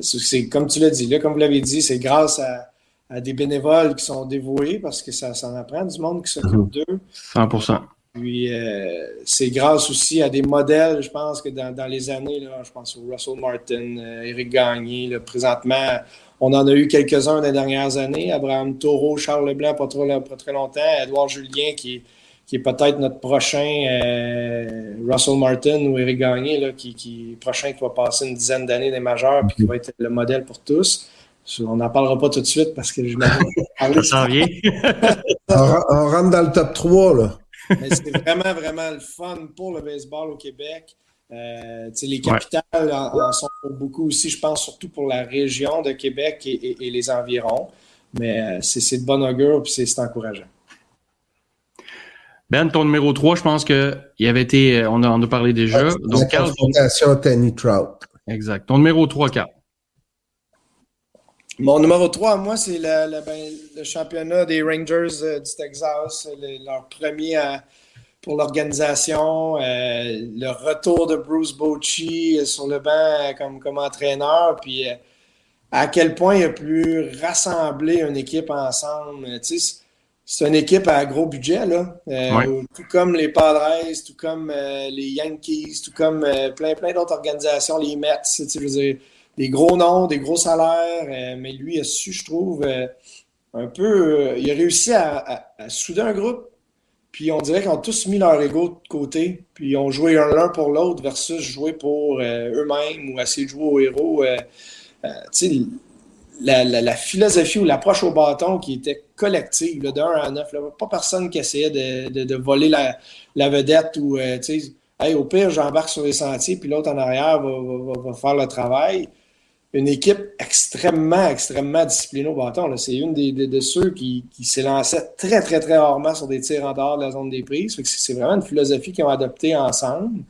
c'est comme tu l'as dit, là, comme vous l'avez dit, c'est grâce à, des bénévoles qui sont dévoués parce que ça, ça en apprend du monde qui s'occupe mhm. d'eux. 100% puis euh, c'est grâce aussi à des modèles, je pense que dans, les années, là, je pense au Russell Martin, euh, Eric Gagné, là, présentement, on en a eu quelques-uns dans les dernières années. Abraham Taureau, Charles Leblanc, pas, trop, pas très longtemps, Edouard Julien, qui, qui est peut-être notre prochain euh, Russell Martin ou Eric Gagné, là, qui, qui prochain qui va passer une dizaine d'années des majeurs puis qui va être le modèle pour tous. On n'en parlera pas tout de suite parce que je Ça s'en vient. on, on rentre dans le top 3, là. Mais c'est vraiment, vraiment le fun pour le baseball au Québec. Euh, les capitales en, sont pour beaucoup aussi, je pense, surtout pour la région de Québec et, les environs. Mais euh, c'est de bon augure et c'est encourageant. Ben, ton numéro 3, je pense qu'il avait été, on a, on a parlé déjà. Donc, la confrontation Tanny Trout. Exact. Ton numéro 3, Carl. Mon numéro 3, moi, c'est ben, le, championnat des Rangers euh, du Texas, leur premier pour l'organisation, euh, le retour de Bruce Bochy sur le banc comme, comme entraîneur, puis euh, à quel point il a pu rassembler une équipe ensemble. C'est une équipe à gros budget, là. tout comme les Padres, tout comme les Yankees, tout comme plein, plein d'autres organisations, les Mets, je veux dire des gros noms, des gros salaires, euh, mais lui a su, je trouve, euh, un peu. Euh, il a réussi à, souder un groupe. Puis on dirait qu'ils ont tous mis leur ego de côté. Puis ils ont joué l'un pour l'autre versus jouer pour eux-mêmes ou essayer de jouer au héros. tu sais, la, philosophie ou l'approche au bâton qui était collective, de 1 à 9. pas personne qui essayait de, voler la, vedette ou, tu sais, au pire, j'embarque sur les sentiers, puis l'autre en arrière va, faire le travail une équipe extrêmement, extrêmement disciplinée au bâton. C'est une des, de, ceux qui, qui s'élançait très, très, très rarement sur des tirs en dehors de la zone des prises. C'est vraiment une philosophie qu'ils ont adoptée ensemble.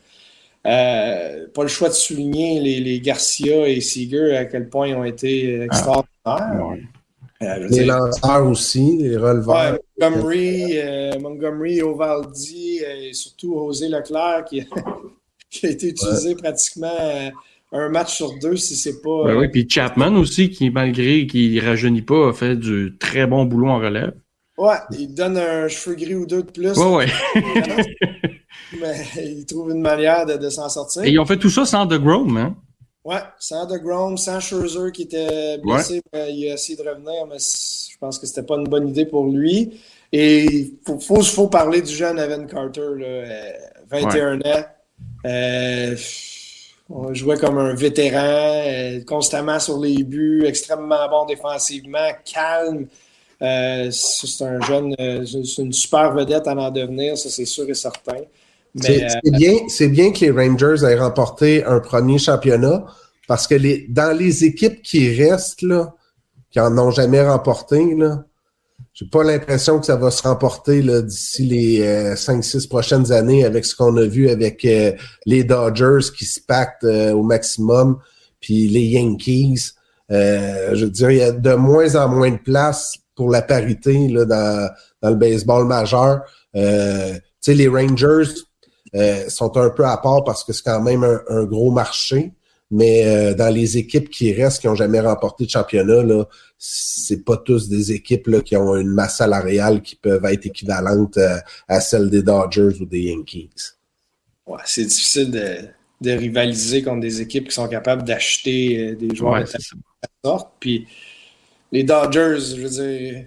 Euh, pas le choix de souligner les, les, Garcia et Seager à quel point ils ont été extraordinaires. Euh, les lanceurs aussi, les releveurs. Montgomery, euh, Montgomery, Ovaldi et surtout José Leclerc qui, qui a été utilisé pratiquement un match sur deux si c'est pas. Ben oui, puis Chapman aussi, qui malgré qu'il rajeunit pas, a fait du très bon boulot en relève. Ouais, il donne un cheveu gris ou deux de plus. Ouais, ouais. mais il trouve une manière de, s'en sortir. Et ils ont fait tout ça sans DeGrom, hein? Ouais, sans DeGrom, sans Scherzer qui était blessé. il a essayé de revenir, mais je pense que c'était pas une bonne idée pour lui. Et il faut, faut, parler du jeune Evan Carter, là, 21 euh, ans. Euh, on jouait comme un vétéran, euh, constamment sur les buts, extrêmement bon défensivement, calme. Euh, c'est un jeune, c'est une super vedette à en devenir, ça c'est sûr et certain. C'est bien, bien que les Rangers aient remporté un premier championnat parce que les, dans les équipes qui restent, là, qui n'en ont jamais remporté, là, j'ai pas l'impression que ça va se remporter d'ici les euh, 5-6 prochaines années avec ce qu'on a vu avec euh, les Dodgers qui se pactent euh, au maximum, puis les Yankees. Euh, je dirais, il y a de moins en moins de place pour la parité là, dans, dans le baseball majeur. tu sais, les Rangers sont un peu à part parce que c'est quand même un gros marché. Mais euh, dans les équipes qui restent, qui n'ont jamais remporté de championnat, là, c'est pas tous des équipes là, qui ont une masse salariale qui peuvent être équivalente euh, à celle des Dodgers ou des Yankees. Ouais, c'est difficile de, de, rivaliser contre des équipes qui sont capables d'acheter euh, des joueurs de cette sorte. Puis les Dodgers, je veux dire,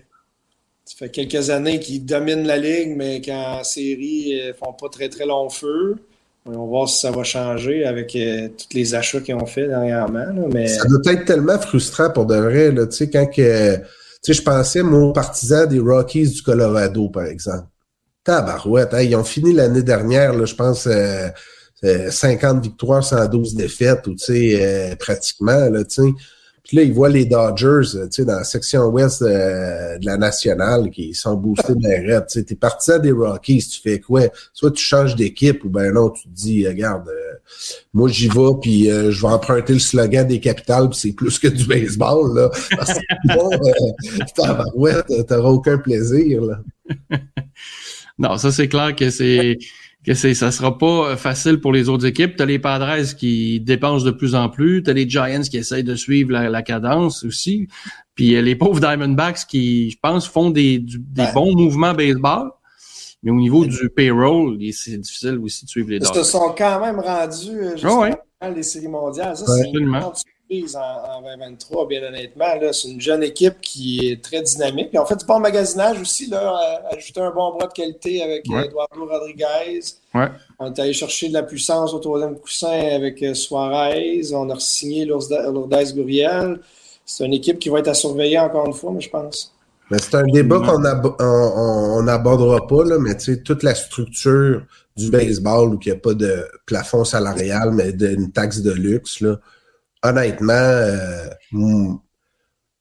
ça fait quelques années qu'ils dominent la ligue, mais qu'en série, ils font pas très très long feu. On va voir si ça va changer avec euh, tous les achats qu'ils ont fait dernièrement. Ça doit être tellement frustrant pour de vrai. Là, quand que, je pensais, mon partisan des Rockies du Colorado, par exemple. Tabarouette, hein, ils ont fini l'année dernière, je pense, 50 euh, victoires, 112 défaites, euh, pratiquement. Puis là, ils voient les Dodgers, tu sais, dans la section ouest euh, de la nationale, qui sont boostés de Tu sais, t'es partisan des Rockies, tu fais quoi? Soit tu changes d'équipe, ou ben non, tu te dis, regarde, moi j'y vais, puis je vais emprunter le slogan des capitales, puis c'est plus que du baseball, là. Parce que sinon, t'auras aucun plaisir, là. Non, ça c'est clair que c'est que c'est ça sera pas facile pour les autres équipes. Tu as les Padres qui dépensent de plus en plus, tu as les Giants qui essayent de suivre la, cadence aussi, puis les pauvres Diamondbacks qui je pense font des, des bons mouvements baseball. Mais au niveau du payroll, c'est difficile aussi de suivre les. Ils se sont quand même rendus euh, jusqu'à ah les séries mondiales. Ça, c'est en, 2023, bien honnêtement. C'est une jeune équipe qui est très dynamique. Puis on fait du bon magasinage aussi, là, ajouter un bon bras de qualité avec euh, Eduardo Rodriguez. On est allé chercher de la puissance au troisième coussin avec euh, Suarez. On a signé Lourdes Guriel. C'est une équipe qui va être à surveiller encore une fois, mais je pense. Mais c'est un débat qu'on n'abordera pas, là, mais tu sais, toute la structure du baseball où il n'y a pas de plafond salarial, mais d'une taxe de luxe, là, honnêtement, euh,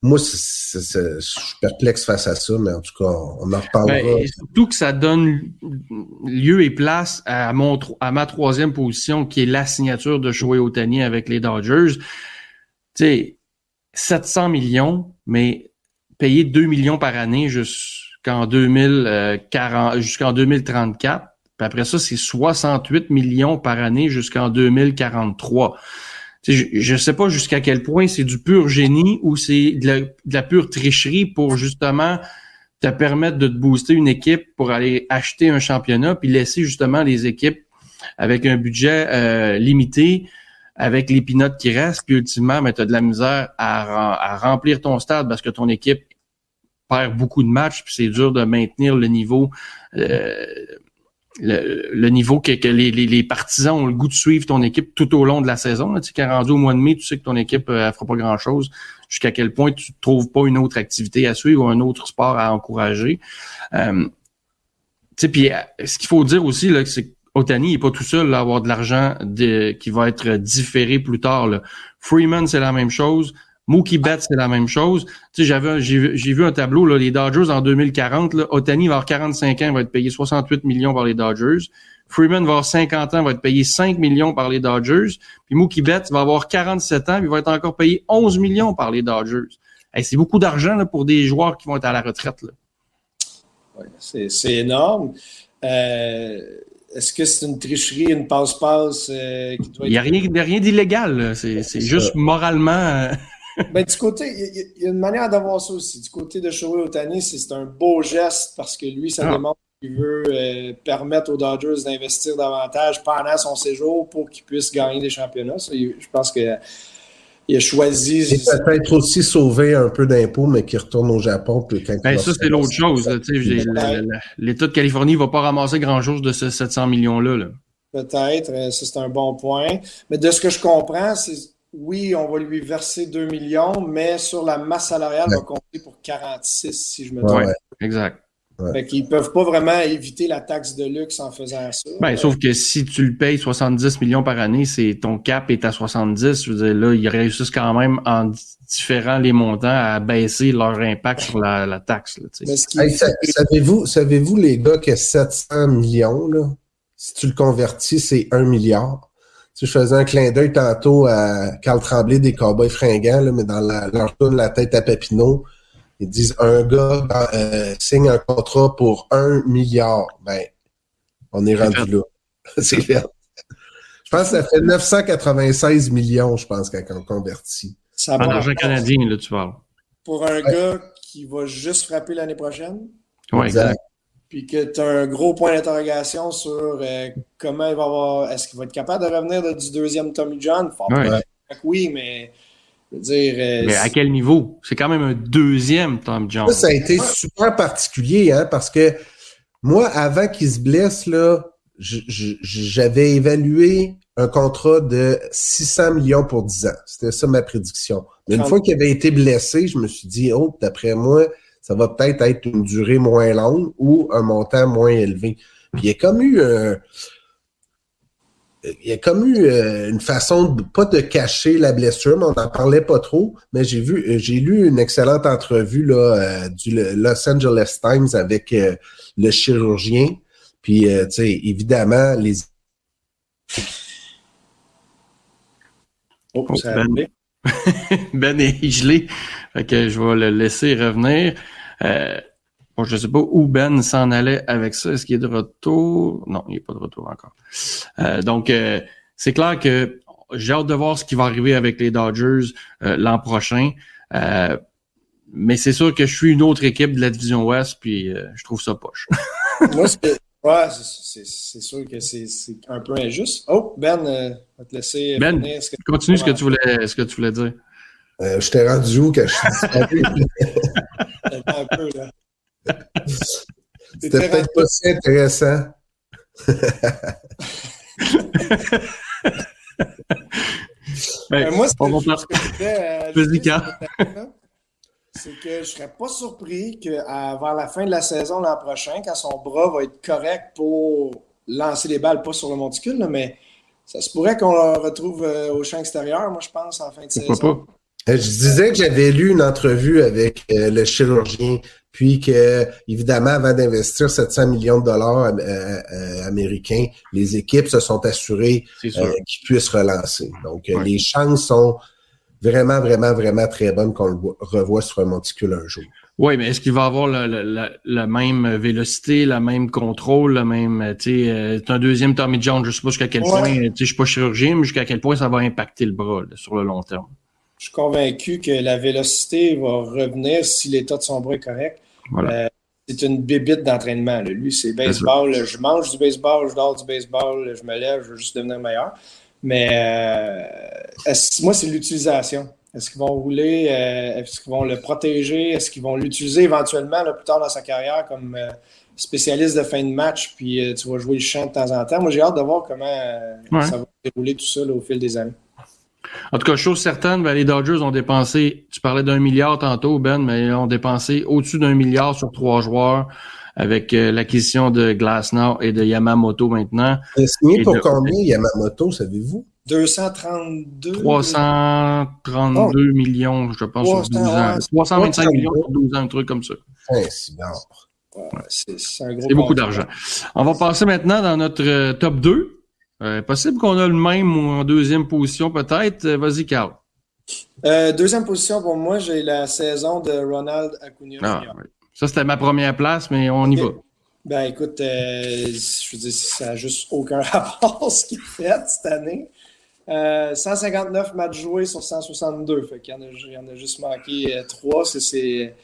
moi, je suis perplexe face à ça, mais en tout cas, on en reparlera. Ben, surtout que ça donne lieu et place à, mon, à ma troisième position, qui est la signature de Shohei Otani avec les Dodgers. Tu sais, 700 millions, mais payer 2 millions par année jusqu'en 2040, jusqu'en 2034. Puis après ça, c'est 68 millions par année jusqu'en 2043 je ne sais pas jusqu'à quel point c'est du pur génie ou c'est de, la, pure tricherie pour justement te permettre de te booster une équipe pour aller acheter un championnat puis laisser justement les équipes avec un budget euh, limité avec les pinottes qui restent puis ultimement mais tu as de la misère à, remplir ton stade parce que ton équipe perd beaucoup de matchs puis c'est dur de maintenir le niveau euh, le, niveau que, les, partisans ont le goût de suivre ton équipe tout au long de la saison. Tu sais, quand rendu au mois de mai, tu sais que ton équipe euh, fera pas grand-chose. Jusqu'à quel point tu trouves pas une autre activité à suivre ou un autre sport à encourager. Euh, tu sais, puis euh, ce qu'il faut dire aussi, là, c'est qu'Otani n'est pas tout seul à avoir de l'argent qui va être différé plus tard. Là. Freeman, c'est la même chose. Mookie Betts, c'est la même chose. Tu sais, j'avais, j'ai, vu un tableau, là, les Dodgers en 2040, là, Otani va avoir 45 ans, il va être payé 68 millions par les Dodgers. Freeman va avoir 50 ans, va être payé 5 millions par les Dodgers. Puis Mookie Betts va avoir 47 ans, puis il va être encore payé 11 millions par les Dodgers. c'est beaucoup d'argent là, pour des joueurs qui vont être à la retraite. Là. Ouais, c'est, énorme. Euh, est-ce que c'est une tricherie, une passe-passe euh, qui doit Il n'y a rien, rien d'illégal. C'est, juste moralement. Ben, du côté, il y, a une manière d'avoir ça aussi. Du côté de Shohei Otani, c'est un beau geste parce que lui, ça ah. démontre qu'il veut euh, permettre aux Dodgers d'investir davantage pendant son séjour pour qu'il puisse gagner des championnats. je pense que il a choisi. Et peut-être aussi sauver un peu d'impôts, mais qui retourne au Japon. Puis ben, ça, c'est l'autre chose. L'État de Californie ne va pas ramasser grand-chose de ces 700 millions-là. -là, peut être euh, ça, c'est un bon point. Mais de ce que je comprends, c'est oui, on va lui verser 2 millions, mais sur la masse salariale, on va compter pour 46, si je me trompe. Oui, exact. Fait qu'ils peuvent pas vraiment éviter la taxe de luxe en faisant ça. Ben, sauf que si tu le payes 70 millions par année, c'est ton cap est à 70. Je veux dire, là, ils réussissent quand même en différant les montants à baisser leur impact sur la, taxe. savez-vous, savez-vous, les gars, que 700 millions, là, si tu le convertis, c'est 1 milliard? Je faisais un clin d'œil tantôt à Carl Tremblay des Cowboys fringants, mais dans la, leur tourne la tête à Papineau, ils disent un gars euh, signe un contrat pour un milliard. Ben, on est rendu là. C'est fait. Je pense que ça fait 996 millions, je pense, quand on convertit. Ça en argent canadien, là, tu parles. Pour un gars qui va juste frapper l'année prochaine? Oui, exact puis que tu as un gros point d'interrogation sur euh, comment il va avoir. Est-ce qu'il va être capable de revenir du deuxième Tommy John? Oui, mais. Je veux dire, euh, mais à quel niveau? C'est quand même un deuxième Tommy John. Ça, ça a été super particulier, hein, parce que moi, avant qu'il se blesse, là, j'avais évalué un contrat de 600 millions pour 10 ans. C'était ça ma prédiction. Mais une fois qu'il avait été blessé, je me suis dit, oh, d'après moi, ça va peut-être être une durée moins longue ou un montant moins élevé. Puis il y a comme eu un, il y a comme eu euh, une façon de, pas de cacher la blessure, mais on n'en parlait pas trop. Mais j'ai vu, euh, j'ai lu une excellente entrevue là, euh, du Los Angeles Times avec le chirurgien. Puis, tu sais, évidemment, les. Oh, ça ben, ben est gelé. Fait je vais le laisser revenir. Euh, Bon, je sais pas où Ben s'en allait avec ça. Est-ce qu'il est de retour? Non, il n'est pas de retour encore. Euh, donc, euh, c'est clair que j'ai hâte de voir ce qui va arriver avec les Dodgers euh, l'an prochain. mais c'est sûr que je suis une autre équipe de la division Ouest, puis je trouve ça poche. ouais, c'est, sûr que c'est, un peu injuste. Oh, Ben, va te laisser. Ben, continue ce que tu voulais, ce que tu voulais dire. je t'ai rendu où quand je suis un peu, là. C'était peut-être pas si intéressant. ben, moi, ce que, je euh, c'est que je serais pas surpris qu'à la fin de la saison l'an prochain, quand son bras va être correct pour lancer les balles, pas sur le monticule, mais ça se pourrait qu'on le retrouve euh, au champ extérieur, moi, je pense, en fin de saison. Pas? Euh, je disais que j'avais lu une entrevue avec le chirurgien puis que, évidemment, avant d'investir 700 millions de dollars euh, euh, américains, les équipes se sont assurées euh, qu'ils puissent relancer. Donc, les chances sont vraiment, vraiment, vraiment très bonnes qu'on le revoie sur un monticule un jour. Oui, mais est-ce qu'il va avoir la, même vélocité, la même contrôle, le même, tu sais, un deuxième Tommy John, je sais pas jusqu'à quel point, tu sais, je suis pas chirurgien, mais jusqu'à quel point ça va impacter le bras sur le long terme? Je suis convaincu que la vélocité va revenir si l'état de son bras est correct. Euh, c'est une bébite d'entraînement. Lui, c'est baseball. Je mange du baseball, je dors du baseball, je me lève, je veux juste devenir meilleur. Mais euh, moi, c'est l'utilisation. Est-ce qu'ils vont rouler? Euh, est-ce qu'ils vont le protéger? Est-ce qu'ils vont l'utiliser éventuellement plus tard dans sa carrière comme spécialiste de fin de match? Puis tu vas jouer le champ de temps en temps? Moi, j'ai hâte de voir comment ça va dérouler tout ça au fil des années. En tout cas, chose certaine, ben, les Dodgers ont dépensé, tu parlais d'un milliard tantôt, Ben, mais ils ont dépensé au-dessus d'un milliard sur trois joueurs avec euh, l'acquisition de Glassnow et de Yamamoto maintenant. C'est signé pour combien Yamamoto, savez-vous? 232 332 millions, je pense, sur 12 ans. 325 millions sur 12 ans, un truc comme ça. c'est C'est beaucoup d'argent. On va passer maintenant dans notre euh, top 2. Euh, possible qu'on a le même ou en deuxième position peut-être? Vas-y, Carl. Euh, deuxième position pour moi, j'ai la saison de Ronald Acuna. Ah, Ça, c'était ma première place, mais on y va. Ben écoute, je veux dire, ça n'a juste aucun rapport ce qu'il fait cette année. 159 matchs joués sur 162. Fait qu'il y en a, il y en a juste manqué 3. C'est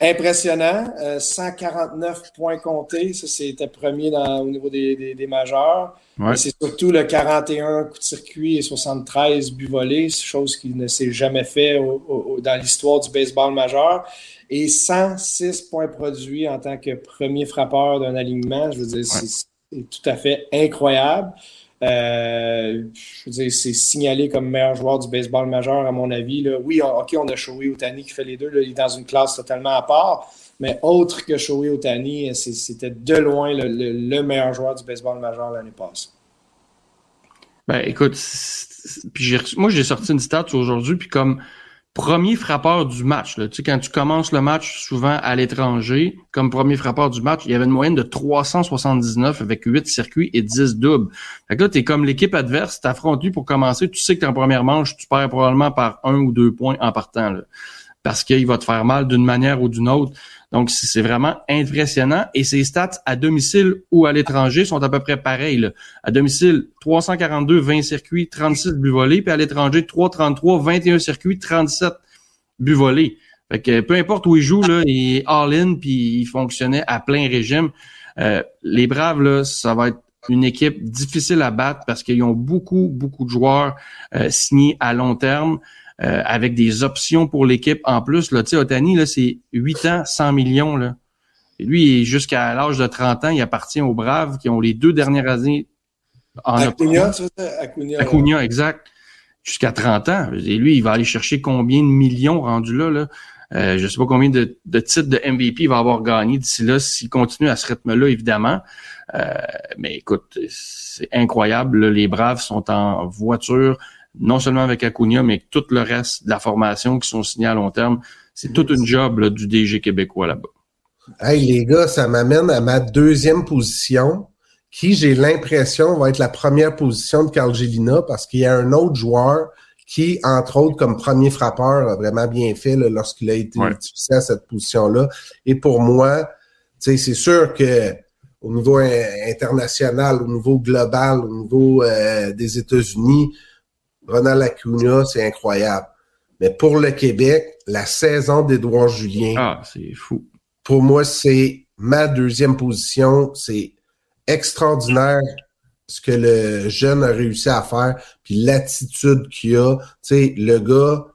impressionnant. 149 points comptés. Ça, c'était premier dans, au niveau des, des majeurs. C'est surtout le 41 coup de circuit et 73 buts volés, chose qui ne s'est jamais fait dans l'histoire du baseball majeur. Et 106 points produits en tant que premier frappeur d'un alignement. Je veux dire, c'est tout à fait incroyable. Euh, je veux dire, c'est signalé comme meilleur joueur du baseball majeur, à mon avis. Là. Oui, OK, on a Shoei Otani qui fait les deux. il est dans une classe totalement à part. Mais autre que Shohei Otani, c'était de loin le, meilleur joueur du baseball majeur l'année passée. Ben, écoute, puis moi, j'ai sorti une stat aujourd'hui, puis comme premier frappeur du match, là, tu sais, quand tu commences le match souvent à l'étranger, comme premier frappeur du match, il y avait une moyenne de 379 avec 8 circuits et 10 doubles. Fait que là, t'es comme l'équipe adverse, t'affrontes lui pour commencer, tu sais que en première manche, tu perds probablement par un ou deux points en partant, là, parce qu'il va te faire mal d'une manière ou d'une autre. Donc, c'est vraiment impressionnant. Et ses stats à domicile ou à l'étranger sont à peu près pareils. À domicile, 342, 20 circuits, 36 buts volés. Puis à l'étranger, 333, 21 circuits, 37 buts volés. Fait que peu importe où il joue, là, il est all-in, puis il fonctionnait à plein régime. Euh, les Braves, là, ça va être une équipe difficile à battre parce qu'ils ont beaucoup, beaucoup de joueurs euh, signés à long terme. Euh, avec des options pour l'équipe en plus. Là, Otani, là, c'est 8 ans, 100 millions. Là. Et lui, jusqu'à l'âge de 30 ans, il appartient aux Braves qui ont les deux dernières années Acuna, Acuna, Acuna, exact. Jusqu'à 30 ans. Et lui, il va aller chercher combien de millions rendus là, là? Euh, je ne sais pas combien de, titres de MVP il va avoir gagné d'ici là s'il continue à ce rythme-là, évidemment. Euh, mais écoute, c'est incroyable. Les Braves sont en voiture, non seulement avec Acuna, mais tout le reste de la formation qui sont signés à long terme. C'est toute une job du DG québécois là-bas. Hey les gars, ça m'amène à ma deuxième position, qui j'ai l'impression va être la première position de Carl Gelina parce qu'il y a un autre joueur qui, entre autres, comme premier frappeur, a vraiment bien fait lorsqu'il a été utilisé à cette position-là. Et pour moi, c'est sûr que au niveau international, au niveau global, au niveau euh, des États-Unis, Ronald Acuna, c'est incroyable. Mais pour le Québec, la saison d'Édouard Julien. Ah, c'est fou. Pour moi, c'est ma deuxième position. C'est extraordinaire ce que le jeune a réussi à faire, puis l'attitude qu'il a. Tu sais, le gars,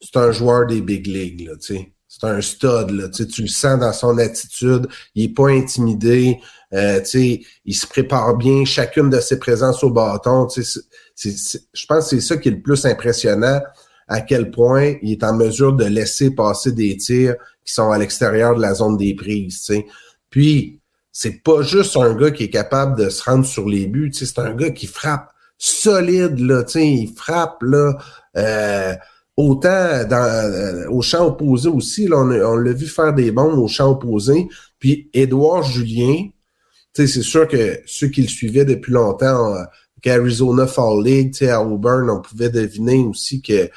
c'est un joueur des big leagues, là, tu sais. C'est un stud, là. Tu, sais, tu le sens dans son attitude. Il est pas intimidé. Euh, tu sais, il se prépare bien chacune de ses présences au bâton. Tu sais, je pense que c'est ça qui est le plus impressionnant, à quel point il est en mesure de laisser passer des tirs qui sont à l'extérieur de la zone des prises. Tu sais. Puis, c'est pas juste un gars qui est capable de se rendre sur les buts, c'est un gars qui frappe solide, là, il frappe là, euh, autant dans, euh, au champ opposé aussi, là, on, l'a vu faire des bombes au champ opposé. Puis Édouard Julien, c'est sûr que ceux qui le suivaient depuis longtemps, euh, qu'Arizona Fall League, à Auburn, on pouvait deviner aussi qu'il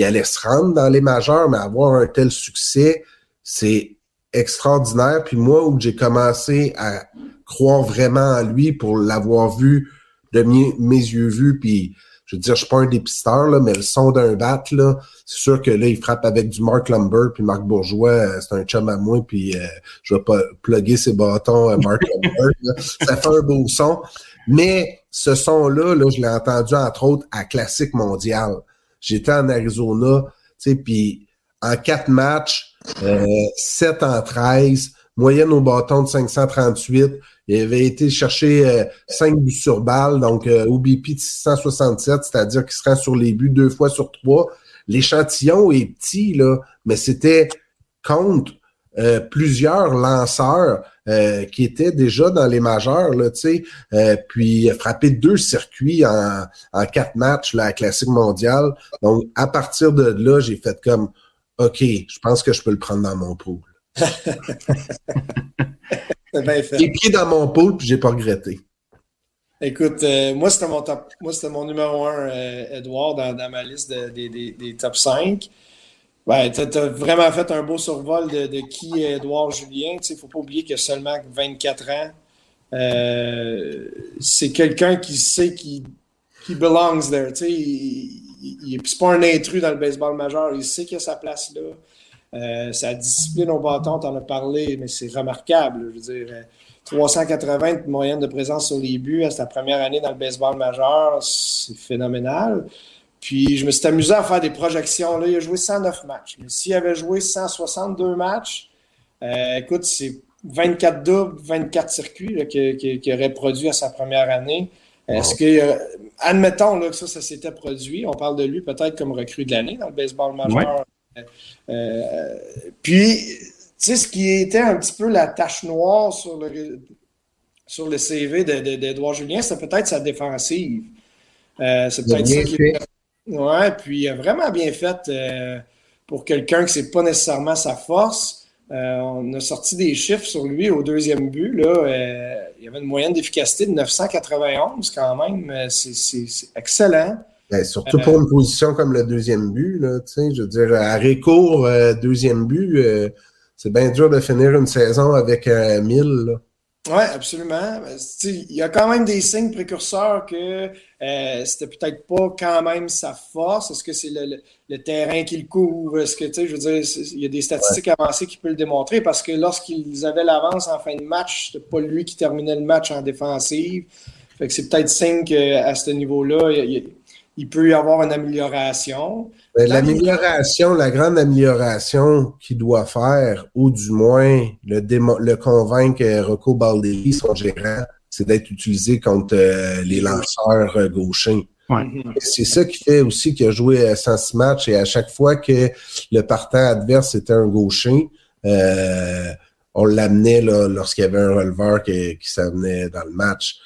allait se rendre dans les majeurs, mais avoir un tel succès, c'est extraordinaire. Puis moi, où j'ai commencé à croire vraiment en lui pour l'avoir vu de mes, yeux vus, puis je veux dire, je suis pas un dépisteur, là, mais le son d'un bat, là, c'est sûr que là, il frappe avec du Mark Lumber, puis Marc Bourgeois, euh, c'est un chum à moi, puis euh, je vais pas plugger ses bâtons à Mark Lumber. Ça fait un beau son. Mais ce son-là, là, je l'ai entendu, entre autres, à Classique Mondial. J'étais en Arizona, tu sais, puis en quatre matchs, euh, 7 en 13, moyenne au bâton de 538. Il avait été chercher euh, 5 buts sur balle, donc euh, OBP de 667, c'est-à-dire qu'il se sur les buts deux fois sur trois. L'échantillon est petit, là, mais c'était contre euh, plusieurs lanceurs euh, qui étaient déjà dans les majeurs, là, euh, puis frappé deux circuits en, en quatre matchs, la Classique mondiale. Donc, à partir de là, j'ai fait comme OK, je pense que je peux le prendre dans mon pool. Les pieds dans mon pool, puis j'ai pas regretté. Écoute, euh, moi, c'était mon top, moi, c'était mon numéro un, euh, Edouard, dans, ma liste des top 5. Ben, tu as, vraiment fait un beau survol de, qui est Edouard Julien. Il ne faut pas oublier qu'il a seulement 24 ans. Euh, c'est quelqu'un qui sait qui, qui belongs there. Il, n'est pas un intrus dans le baseball majeur. Il sait qu'il a sa place là. Euh, sa discipline au bâton, tu en as parlé, mais c'est remarquable. Je veux dire, 380 de moyenne de présence sur les buts à sa première année dans le baseball majeur, c'est phénoménal. Puis je me suis amusé à faire des projections. Là, il a joué 109 matchs. Mais s'il avait joué 162 matchs, euh, écoute, c'est 24 doubles, 24 circuits qu'il aurait produit à sa première année. Est-ce que, euh, admettons là, que ça, ça s'était produit, on parle de lui peut-être comme recrue de l'année dans le baseball majeur. Euh, puis, tu sais, ce qui était un petit peu la tache noire sur le, sur le CV d'Edouard Julien, c'est peut-être sa défensive. c'est peut-être ça qui Ouais, puis il a vraiment bien fait euh, pour quelqu'un que c'est pas nécessairement sa force. Euh, on a sorti des chiffres sur lui au deuxième but. Là, euh, il y avait une moyenne d'efficacité de 991 quand même. C'est excellent. Ben, surtout pour une position comme le deuxième but. Là, je veux dire, à Récourt, deuxième but, c'est bien dur de finir une saison avec un 1000. Là. Oui, absolument. Il y a quand même des signes précurseurs que euh, c'était peut-être pas quand même sa force. Est-ce que c'est le, terrain qui le couvre? Est-ce que, tu sais, je veux dire, il y a des statistiques avancées qui peuvent le démontrer parce que lorsqu'ils avaient l'avance en fin de match, c'était pas lui qui terminait le match en défensive. Fait que c'est peut-être signe qu'à ce niveau-là, il, peut y avoir une amélioration. Ben, l'amélioration, la grande amélioration qu'il doit faire, ou du moins le, le convaincre Rocco Baldelli, son gérant, c'est d'être utilisé contre les lanceurs gauchers. C'est ça qui fait aussi qu'il a joué 106 matchs et à chaque fois que le partant adverse était un gaucher, euh, on l'amenait lorsqu'il y avait un releveur qui, qui s'amenait dans le match.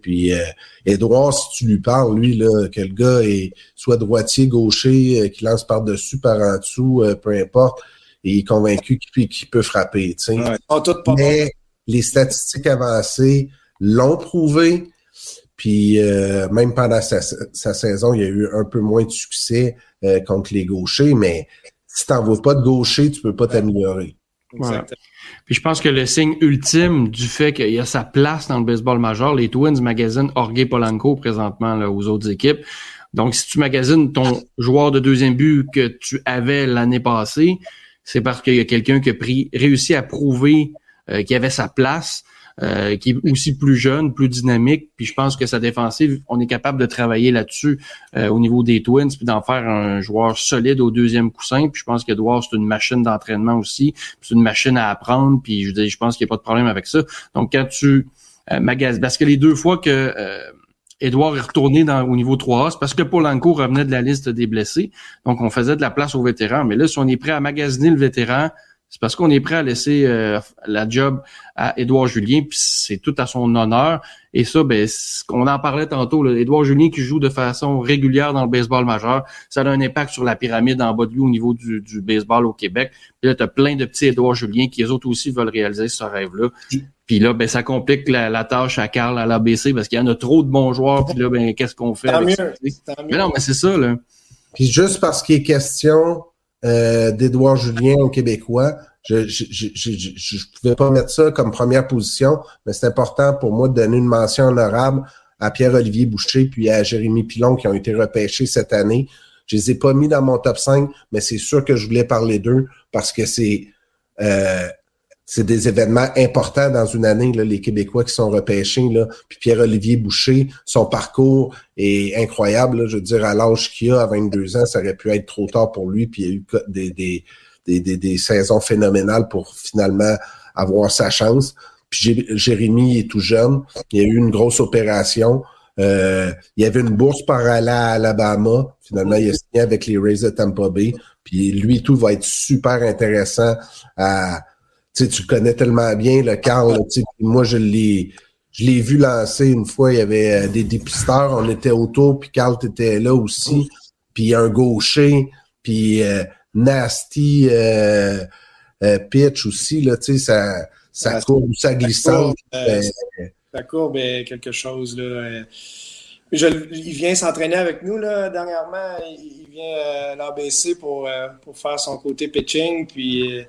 Puis euh, Edouard, si tu lui parles, lui, là, que le gars est soit droitier, gaucher, euh, qui lance par-dessus, par en dessous, euh, peu importe, et il est convaincu qu'il peut frapper. Mais les statistiques avancées l'ont prouvé. Puis même pendant sa, saison, il y a eu un peu moins de succès contre les gauchers, mais si tu n'en pas de gaucher, tu peux pas t'améliorer. Puis je pense que le signe ultime du fait qu'il y a sa place dans le baseball majeur, les Twins magasinent Orgue Polanco présentement aux autres équipes. Donc, si tu magasines ton joueur de deuxième but que tu avais l'année passée, c'est parce qu'il y a quelqu'un qui a réussi à prouver euh, qu'il avait sa place. Euh, qui est aussi plus jeune, plus dynamique. Puis je pense que sa défensive, on est capable de travailler là-dessus euh, au niveau des Twins, puis d'en faire un joueur solide au deuxième coussin. Puis je pense qu'Edouard, c'est une machine d'entraînement aussi. C'est une machine à apprendre. Puis je, je pense qu'il n'y a pas de problème avec ça. Donc quand tu euh, magasines, parce que les deux fois que euh, Edouard est retourné au niveau 3A, c'est parce que Polanco revenait de la liste des blessés. Donc, on faisait de la place aux vétérans. Mais là, si on est prêt à magasiner le vétéran, c'est parce qu'on est prêt à laisser euh, la job à Édouard Julien, puis c'est tout à son honneur. Et ça, ben, on en parlait tantôt, là, Édouard Julien qui joue de façon régulière dans le baseball majeur, ça a un impact sur la pyramide en bas de lui au niveau du, baseball au Québec. Puis là, tu as plein de petits Édouard Julien qui, eux autres aussi, veulent réaliser ce rêve-là. Puis là, ben, ça complique la, tâche à Carl à l'ABC parce qu'il y en a trop de bons joueurs. Puis là, ben, qu'est-ce qu'on fait? Tant mieux, Mais non, mais c'est ça, là. Puis juste parce qu'il est question euh, d'Edouard Julien au Québécois. Je ne je, pouvais pas mettre ça comme première position, mais c'est important pour moi de donner une mention honorable à Pierre-Olivier Boucher puis à Jérémy Pilon qui ont été repêchés cette année. Je les ai pas mis dans mon top 5, mais c'est sûr que je voulais parler d'eux parce que c'est euh, c'est des événements importants dans une année, là, les Québécois qui sont repêchés. Là. Puis Pierre-Olivier Boucher, son parcours est incroyable. Je veux dire, à l'âge qu'il a, à 22 ans, ça aurait pu être trop tard pour lui. Puis il y a eu des, des, des, des, saisons phénoménales pour finalement avoir sa chance. Puis Jérémy est tout jeune. Il y a eu une grosse opération. Euh, il y avait une bourse par aller à Alabama. Finalement, il a signé avec les Rays de Tampa Bay. Puis lui, tout va être super intéressant à tu, tu connais tellement bien le Carl. moi, je l'ai je l'ai vu lancer une fois, il y avait euh, des dépisteurs, on était autour, puis Carl était là aussi, puis un gaucher, puis euh, Nasty euh, Pitch aussi, là, tu sais, ça, ça courbe, ça glissante. Ça courbe, quelque chose, là. Je, il vient s'entraîner avec nous là, dernièrement. Il vient à l'ABC pour, pour faire son côté pitching. Puis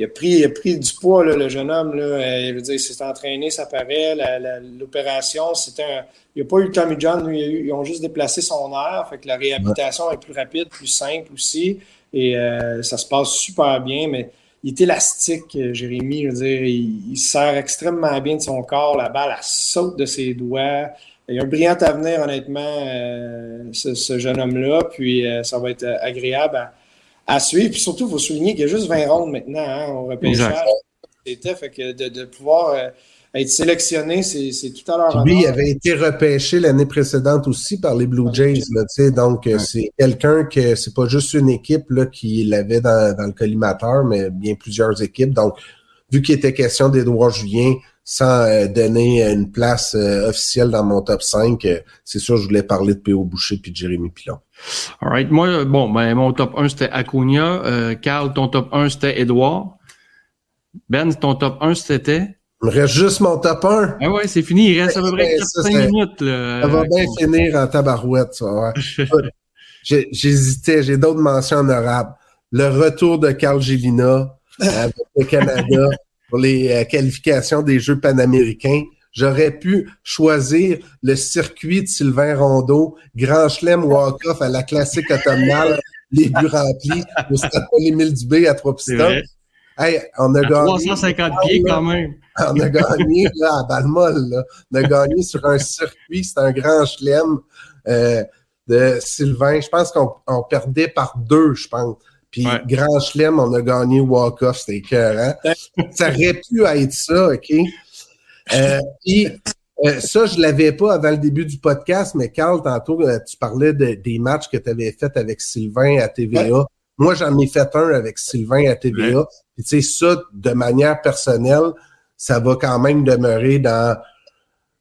il a pris, pris du poids, le jeune homme. Là. Euh, je veux dire, il s'est entraîné, ça paraît. L'opération, c'était un. Il n'y a pas eu Tommy John, ils ont juste déplacé son air. Fait que la réhabilitation est plus rapide, plus simple aussi. Et euh, ça se passe super bien, mais il est élastique, euh, Jérémy. Dire, il, sert extrêmement bien de son corps. La balle, elle saute de ses doigts. Il a un brillant avenir, honnêtement, ce, jeune homme-là. Puis ça va être agréable à à suivre. Puis surtout, il faut souligner qu'il y a juste 20 rondes maintenant hein, au repêchage. C'était fait que de, pouvoir euh, être sélectionné, c'est tout à l'heure. Lui, il avait été repêché l'année précédente aussi par les Blue Jays. Là, donc, euh, c'est quelqu'un que c'est pas juste une équipe là, qui l'avait dans, dans, le collimateur, mais bien plusieurs équipes. Donc, vu qu'il était question d'Edouard Julien, sans euh, donner une place officielle dans mon top 5, c'est sûr, je voulais parler de P.O. Boucher puis de Jérémy Pilon. Alright. Moi, bon, ben, mon top 1, c'était Acuna. Euh, Carl, ton top 1, c'était Edouard. Ben, ton top 1, c'était? Il me reste juste mon top 1. Ah ouais, c'est fini. Il reste à peu près 5 minutes. Là, ça va bien finir en tabarouette, ça. Ouais. J'hésitais. J'ai d'autres mentions honorables. Le retour de Carl Gélina avec le Canada pour les euh, qualifications des Jeux panaméricains. J'aurais pu choisir le circuit de Sylvain Rondeau, Grand Chelem Walk-Off à la classique automnale, les buts remplis, au stade Paul-Émile Dubé à trois pistons. Hey, on a gagné. 350 pieds quand même. On a gagné là, à Balmol. Là. On a gagné sur un circuit, c'est un grand chelem euh, de Sylvain. Je pense qu'on perdait par deux, je pense. Puis Grand Chelem, on a gagné walk-off, c'était écœurant. ça aurait pu être ça, OK? Euh, euh, ça, je l'avais pas avant le début du podcast, mais Carl, tantôt, euh, tu parlais des matchs que tu avais fait avec Sylvain à TVA. Moi, j'en ai fait un avec Sylvain à TVA. tu sais, ça, de manière personnelle, ça va quand même demeurer dans,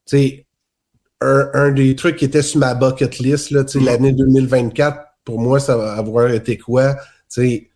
tu sais, un, un, des trucs qui était sur ma bucket list, là, tu sais, l'année 2024, pour moi, ça va avoir été quoi? Sais,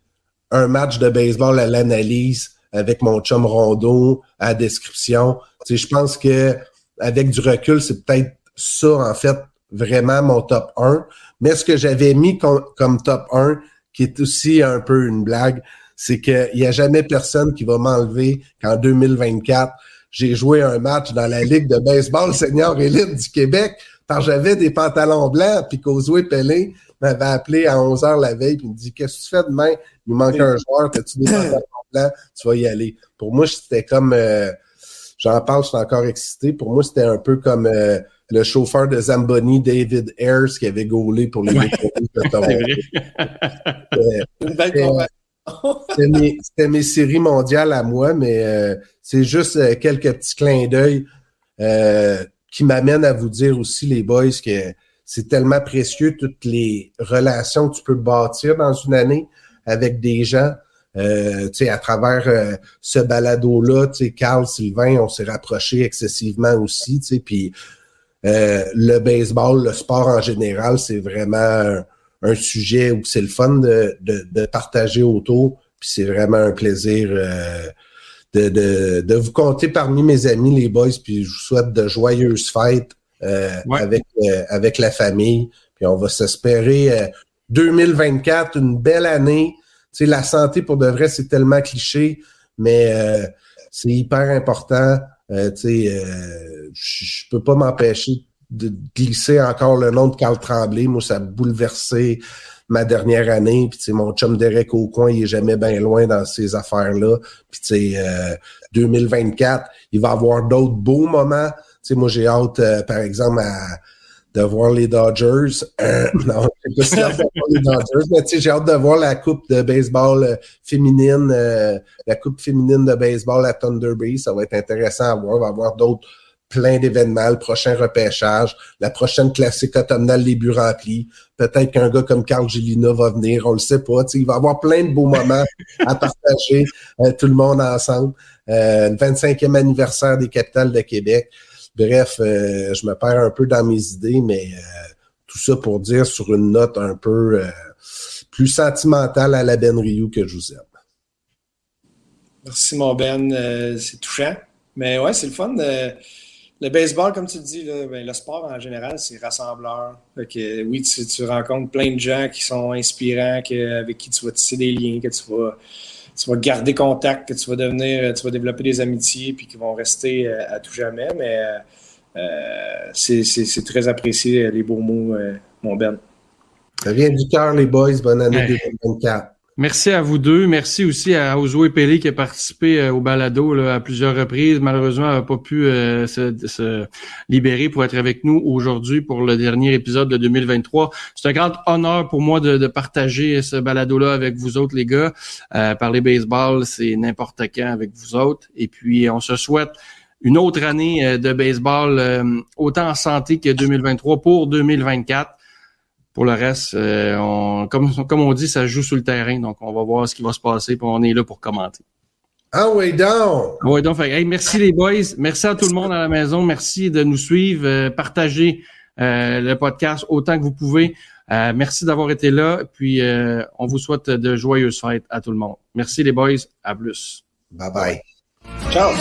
un match de baseball à l'analyse avec mon chum Rondo à description. Tu sais, je pense que avec du recul, c'est peut-être ça, en fait, vraiment mon top 1. Mais ce que j'avais mis comme, top 1, qui est aussi un peu une blague, c'est qu'il n'y a jamais personne qui va m'enlever qu'en 2024, j'ai joué un match dans la Ligue de baseball senior élite du Québec parce que j'avais des pantalons blancs, puis Causeway Pelé m'avait appelé à 11h la veille, puis il me dit « Qu'est-ce que tu fais demain? Il manque un joueur, as-tu des pantalons blancs? Tu vas y aller. » Pour moi, c'était comme... Euh, J'en parle, je suis encore excité. Pour moi, c'était un peu comme euh, le chauffeur de Zamboni, David Ayers, qui avait gaulé pour les ouais. de Toronto. C'était mes, séries mondiales à moi, mais euh, c'est juste euh, quelques petits clins d'œil qui m'amènent à vous dire aussi, les boys, que c'est tellement précieux toutes les relations que tu peux bâtir dans une année avec des gens. Euh, à travers euh, ce balado-là, Carl, Sylvain, on s'est rapprochés excessivement aussi. Puis euh, le baseball, le sport en général, c'est vraiment un, sujet où c'est le fun de, de, partager autour. Puis c'est vraiment un plaisir euh, de, de, de, vous compter parmi mes amis, les boys. Puis je vous souhaite de joyeuses fêtes avec, avec la famille. Puis on va s'espérer 2024, une belle année sais, la santé pour de vrai, c'est tellement cliché, mais euh, c'est hyper important. Euh, tu sais, euh, je peux pas m'empêcher de glisser encore le nom de Carl Tremblay. Moi, ça a bouleversé ma dernière année. Puis, tu sais, mon chum Derek au coin, il est jamais bien loin dans ces affaires-là. Puis, tu sais, 2024, il va avoir d'autres beaux moments. Tu sais, moi, j'ai hâte, par exemple, de voir les Dodgers. Euh, non, je sais les Dodgers, mais j'ai hâte de voir la coupe de baseball euh, féminine, euh, la coupe féminine de baseball à Thunder Bay. Ça va être intéressant à voir. On va avoir d'autres plein d'événements, le prochain repêchage, la prochaine classique automnale, les buts remplis. Peut-être qu'un gars comme Carl Gélina va venir, on le sait pas. il va y avoir plein de beaux moments à partager, tout le monde ensemble. le 25e anniversaire des capitales de Québec. Bref, euh, je me perds un peu dans mes idées, mais euh, tout ça pour dire sur une note un peu euh, plus sentimentale à la Ben Ryu que je vous aime. Merci, mon Ben. c'est touchant. Mais ouais, c'est le fun. Le baseball, comme tu le dis, ben, le sport en général, c'est rassembleur. oui, tu, rencontres plein de gens qui sont inspirants, avec qui tu vas tisser des liens, que tu vas tu vas garder contact, que tu vas devenir, tu vas développer des amitiés, puis qui vont rester euh, à tout jamais. Mais euh, c'est très apprécié, les beaux mots, euh, mon Ben. Ça vient du cœur, les boys. Bonne année 2024. Merci à vous deux. Merci aussi à Ozo Pelé qui a participé euh, au balado là, à plusieurs reprises. Malheureusement, elle n'a pas pu euh, se, libérer pour être avec nous aujourd'hui pour le dernier épisode de 2023. C'est un grand honneur pour moi de, partager ce balado-là avec vous autres, les gars. Euh, parler baseball, c'est n'importe quand avec vous autres. Et puis, on se souhaite une autre année de baseball, autant en santé que 2023 pour 2024. Pour le reste, euh, on, comme, comme on dit, ça joue sur le terrain, donc on va voir ce qui va se passer, puis on est là pour commenter. Ah oui, donc! Ah oui, donc, merci les boys, merci à tout le monde à la maison, merci de nous suivre, euh, partagez euh, le podcast autant que vous pouvez. merci d'avoir été là, puis on vous souhaite de joyeuses fêtes à tout le monde. Merci les boys, à plus. Bye bye. Ciao!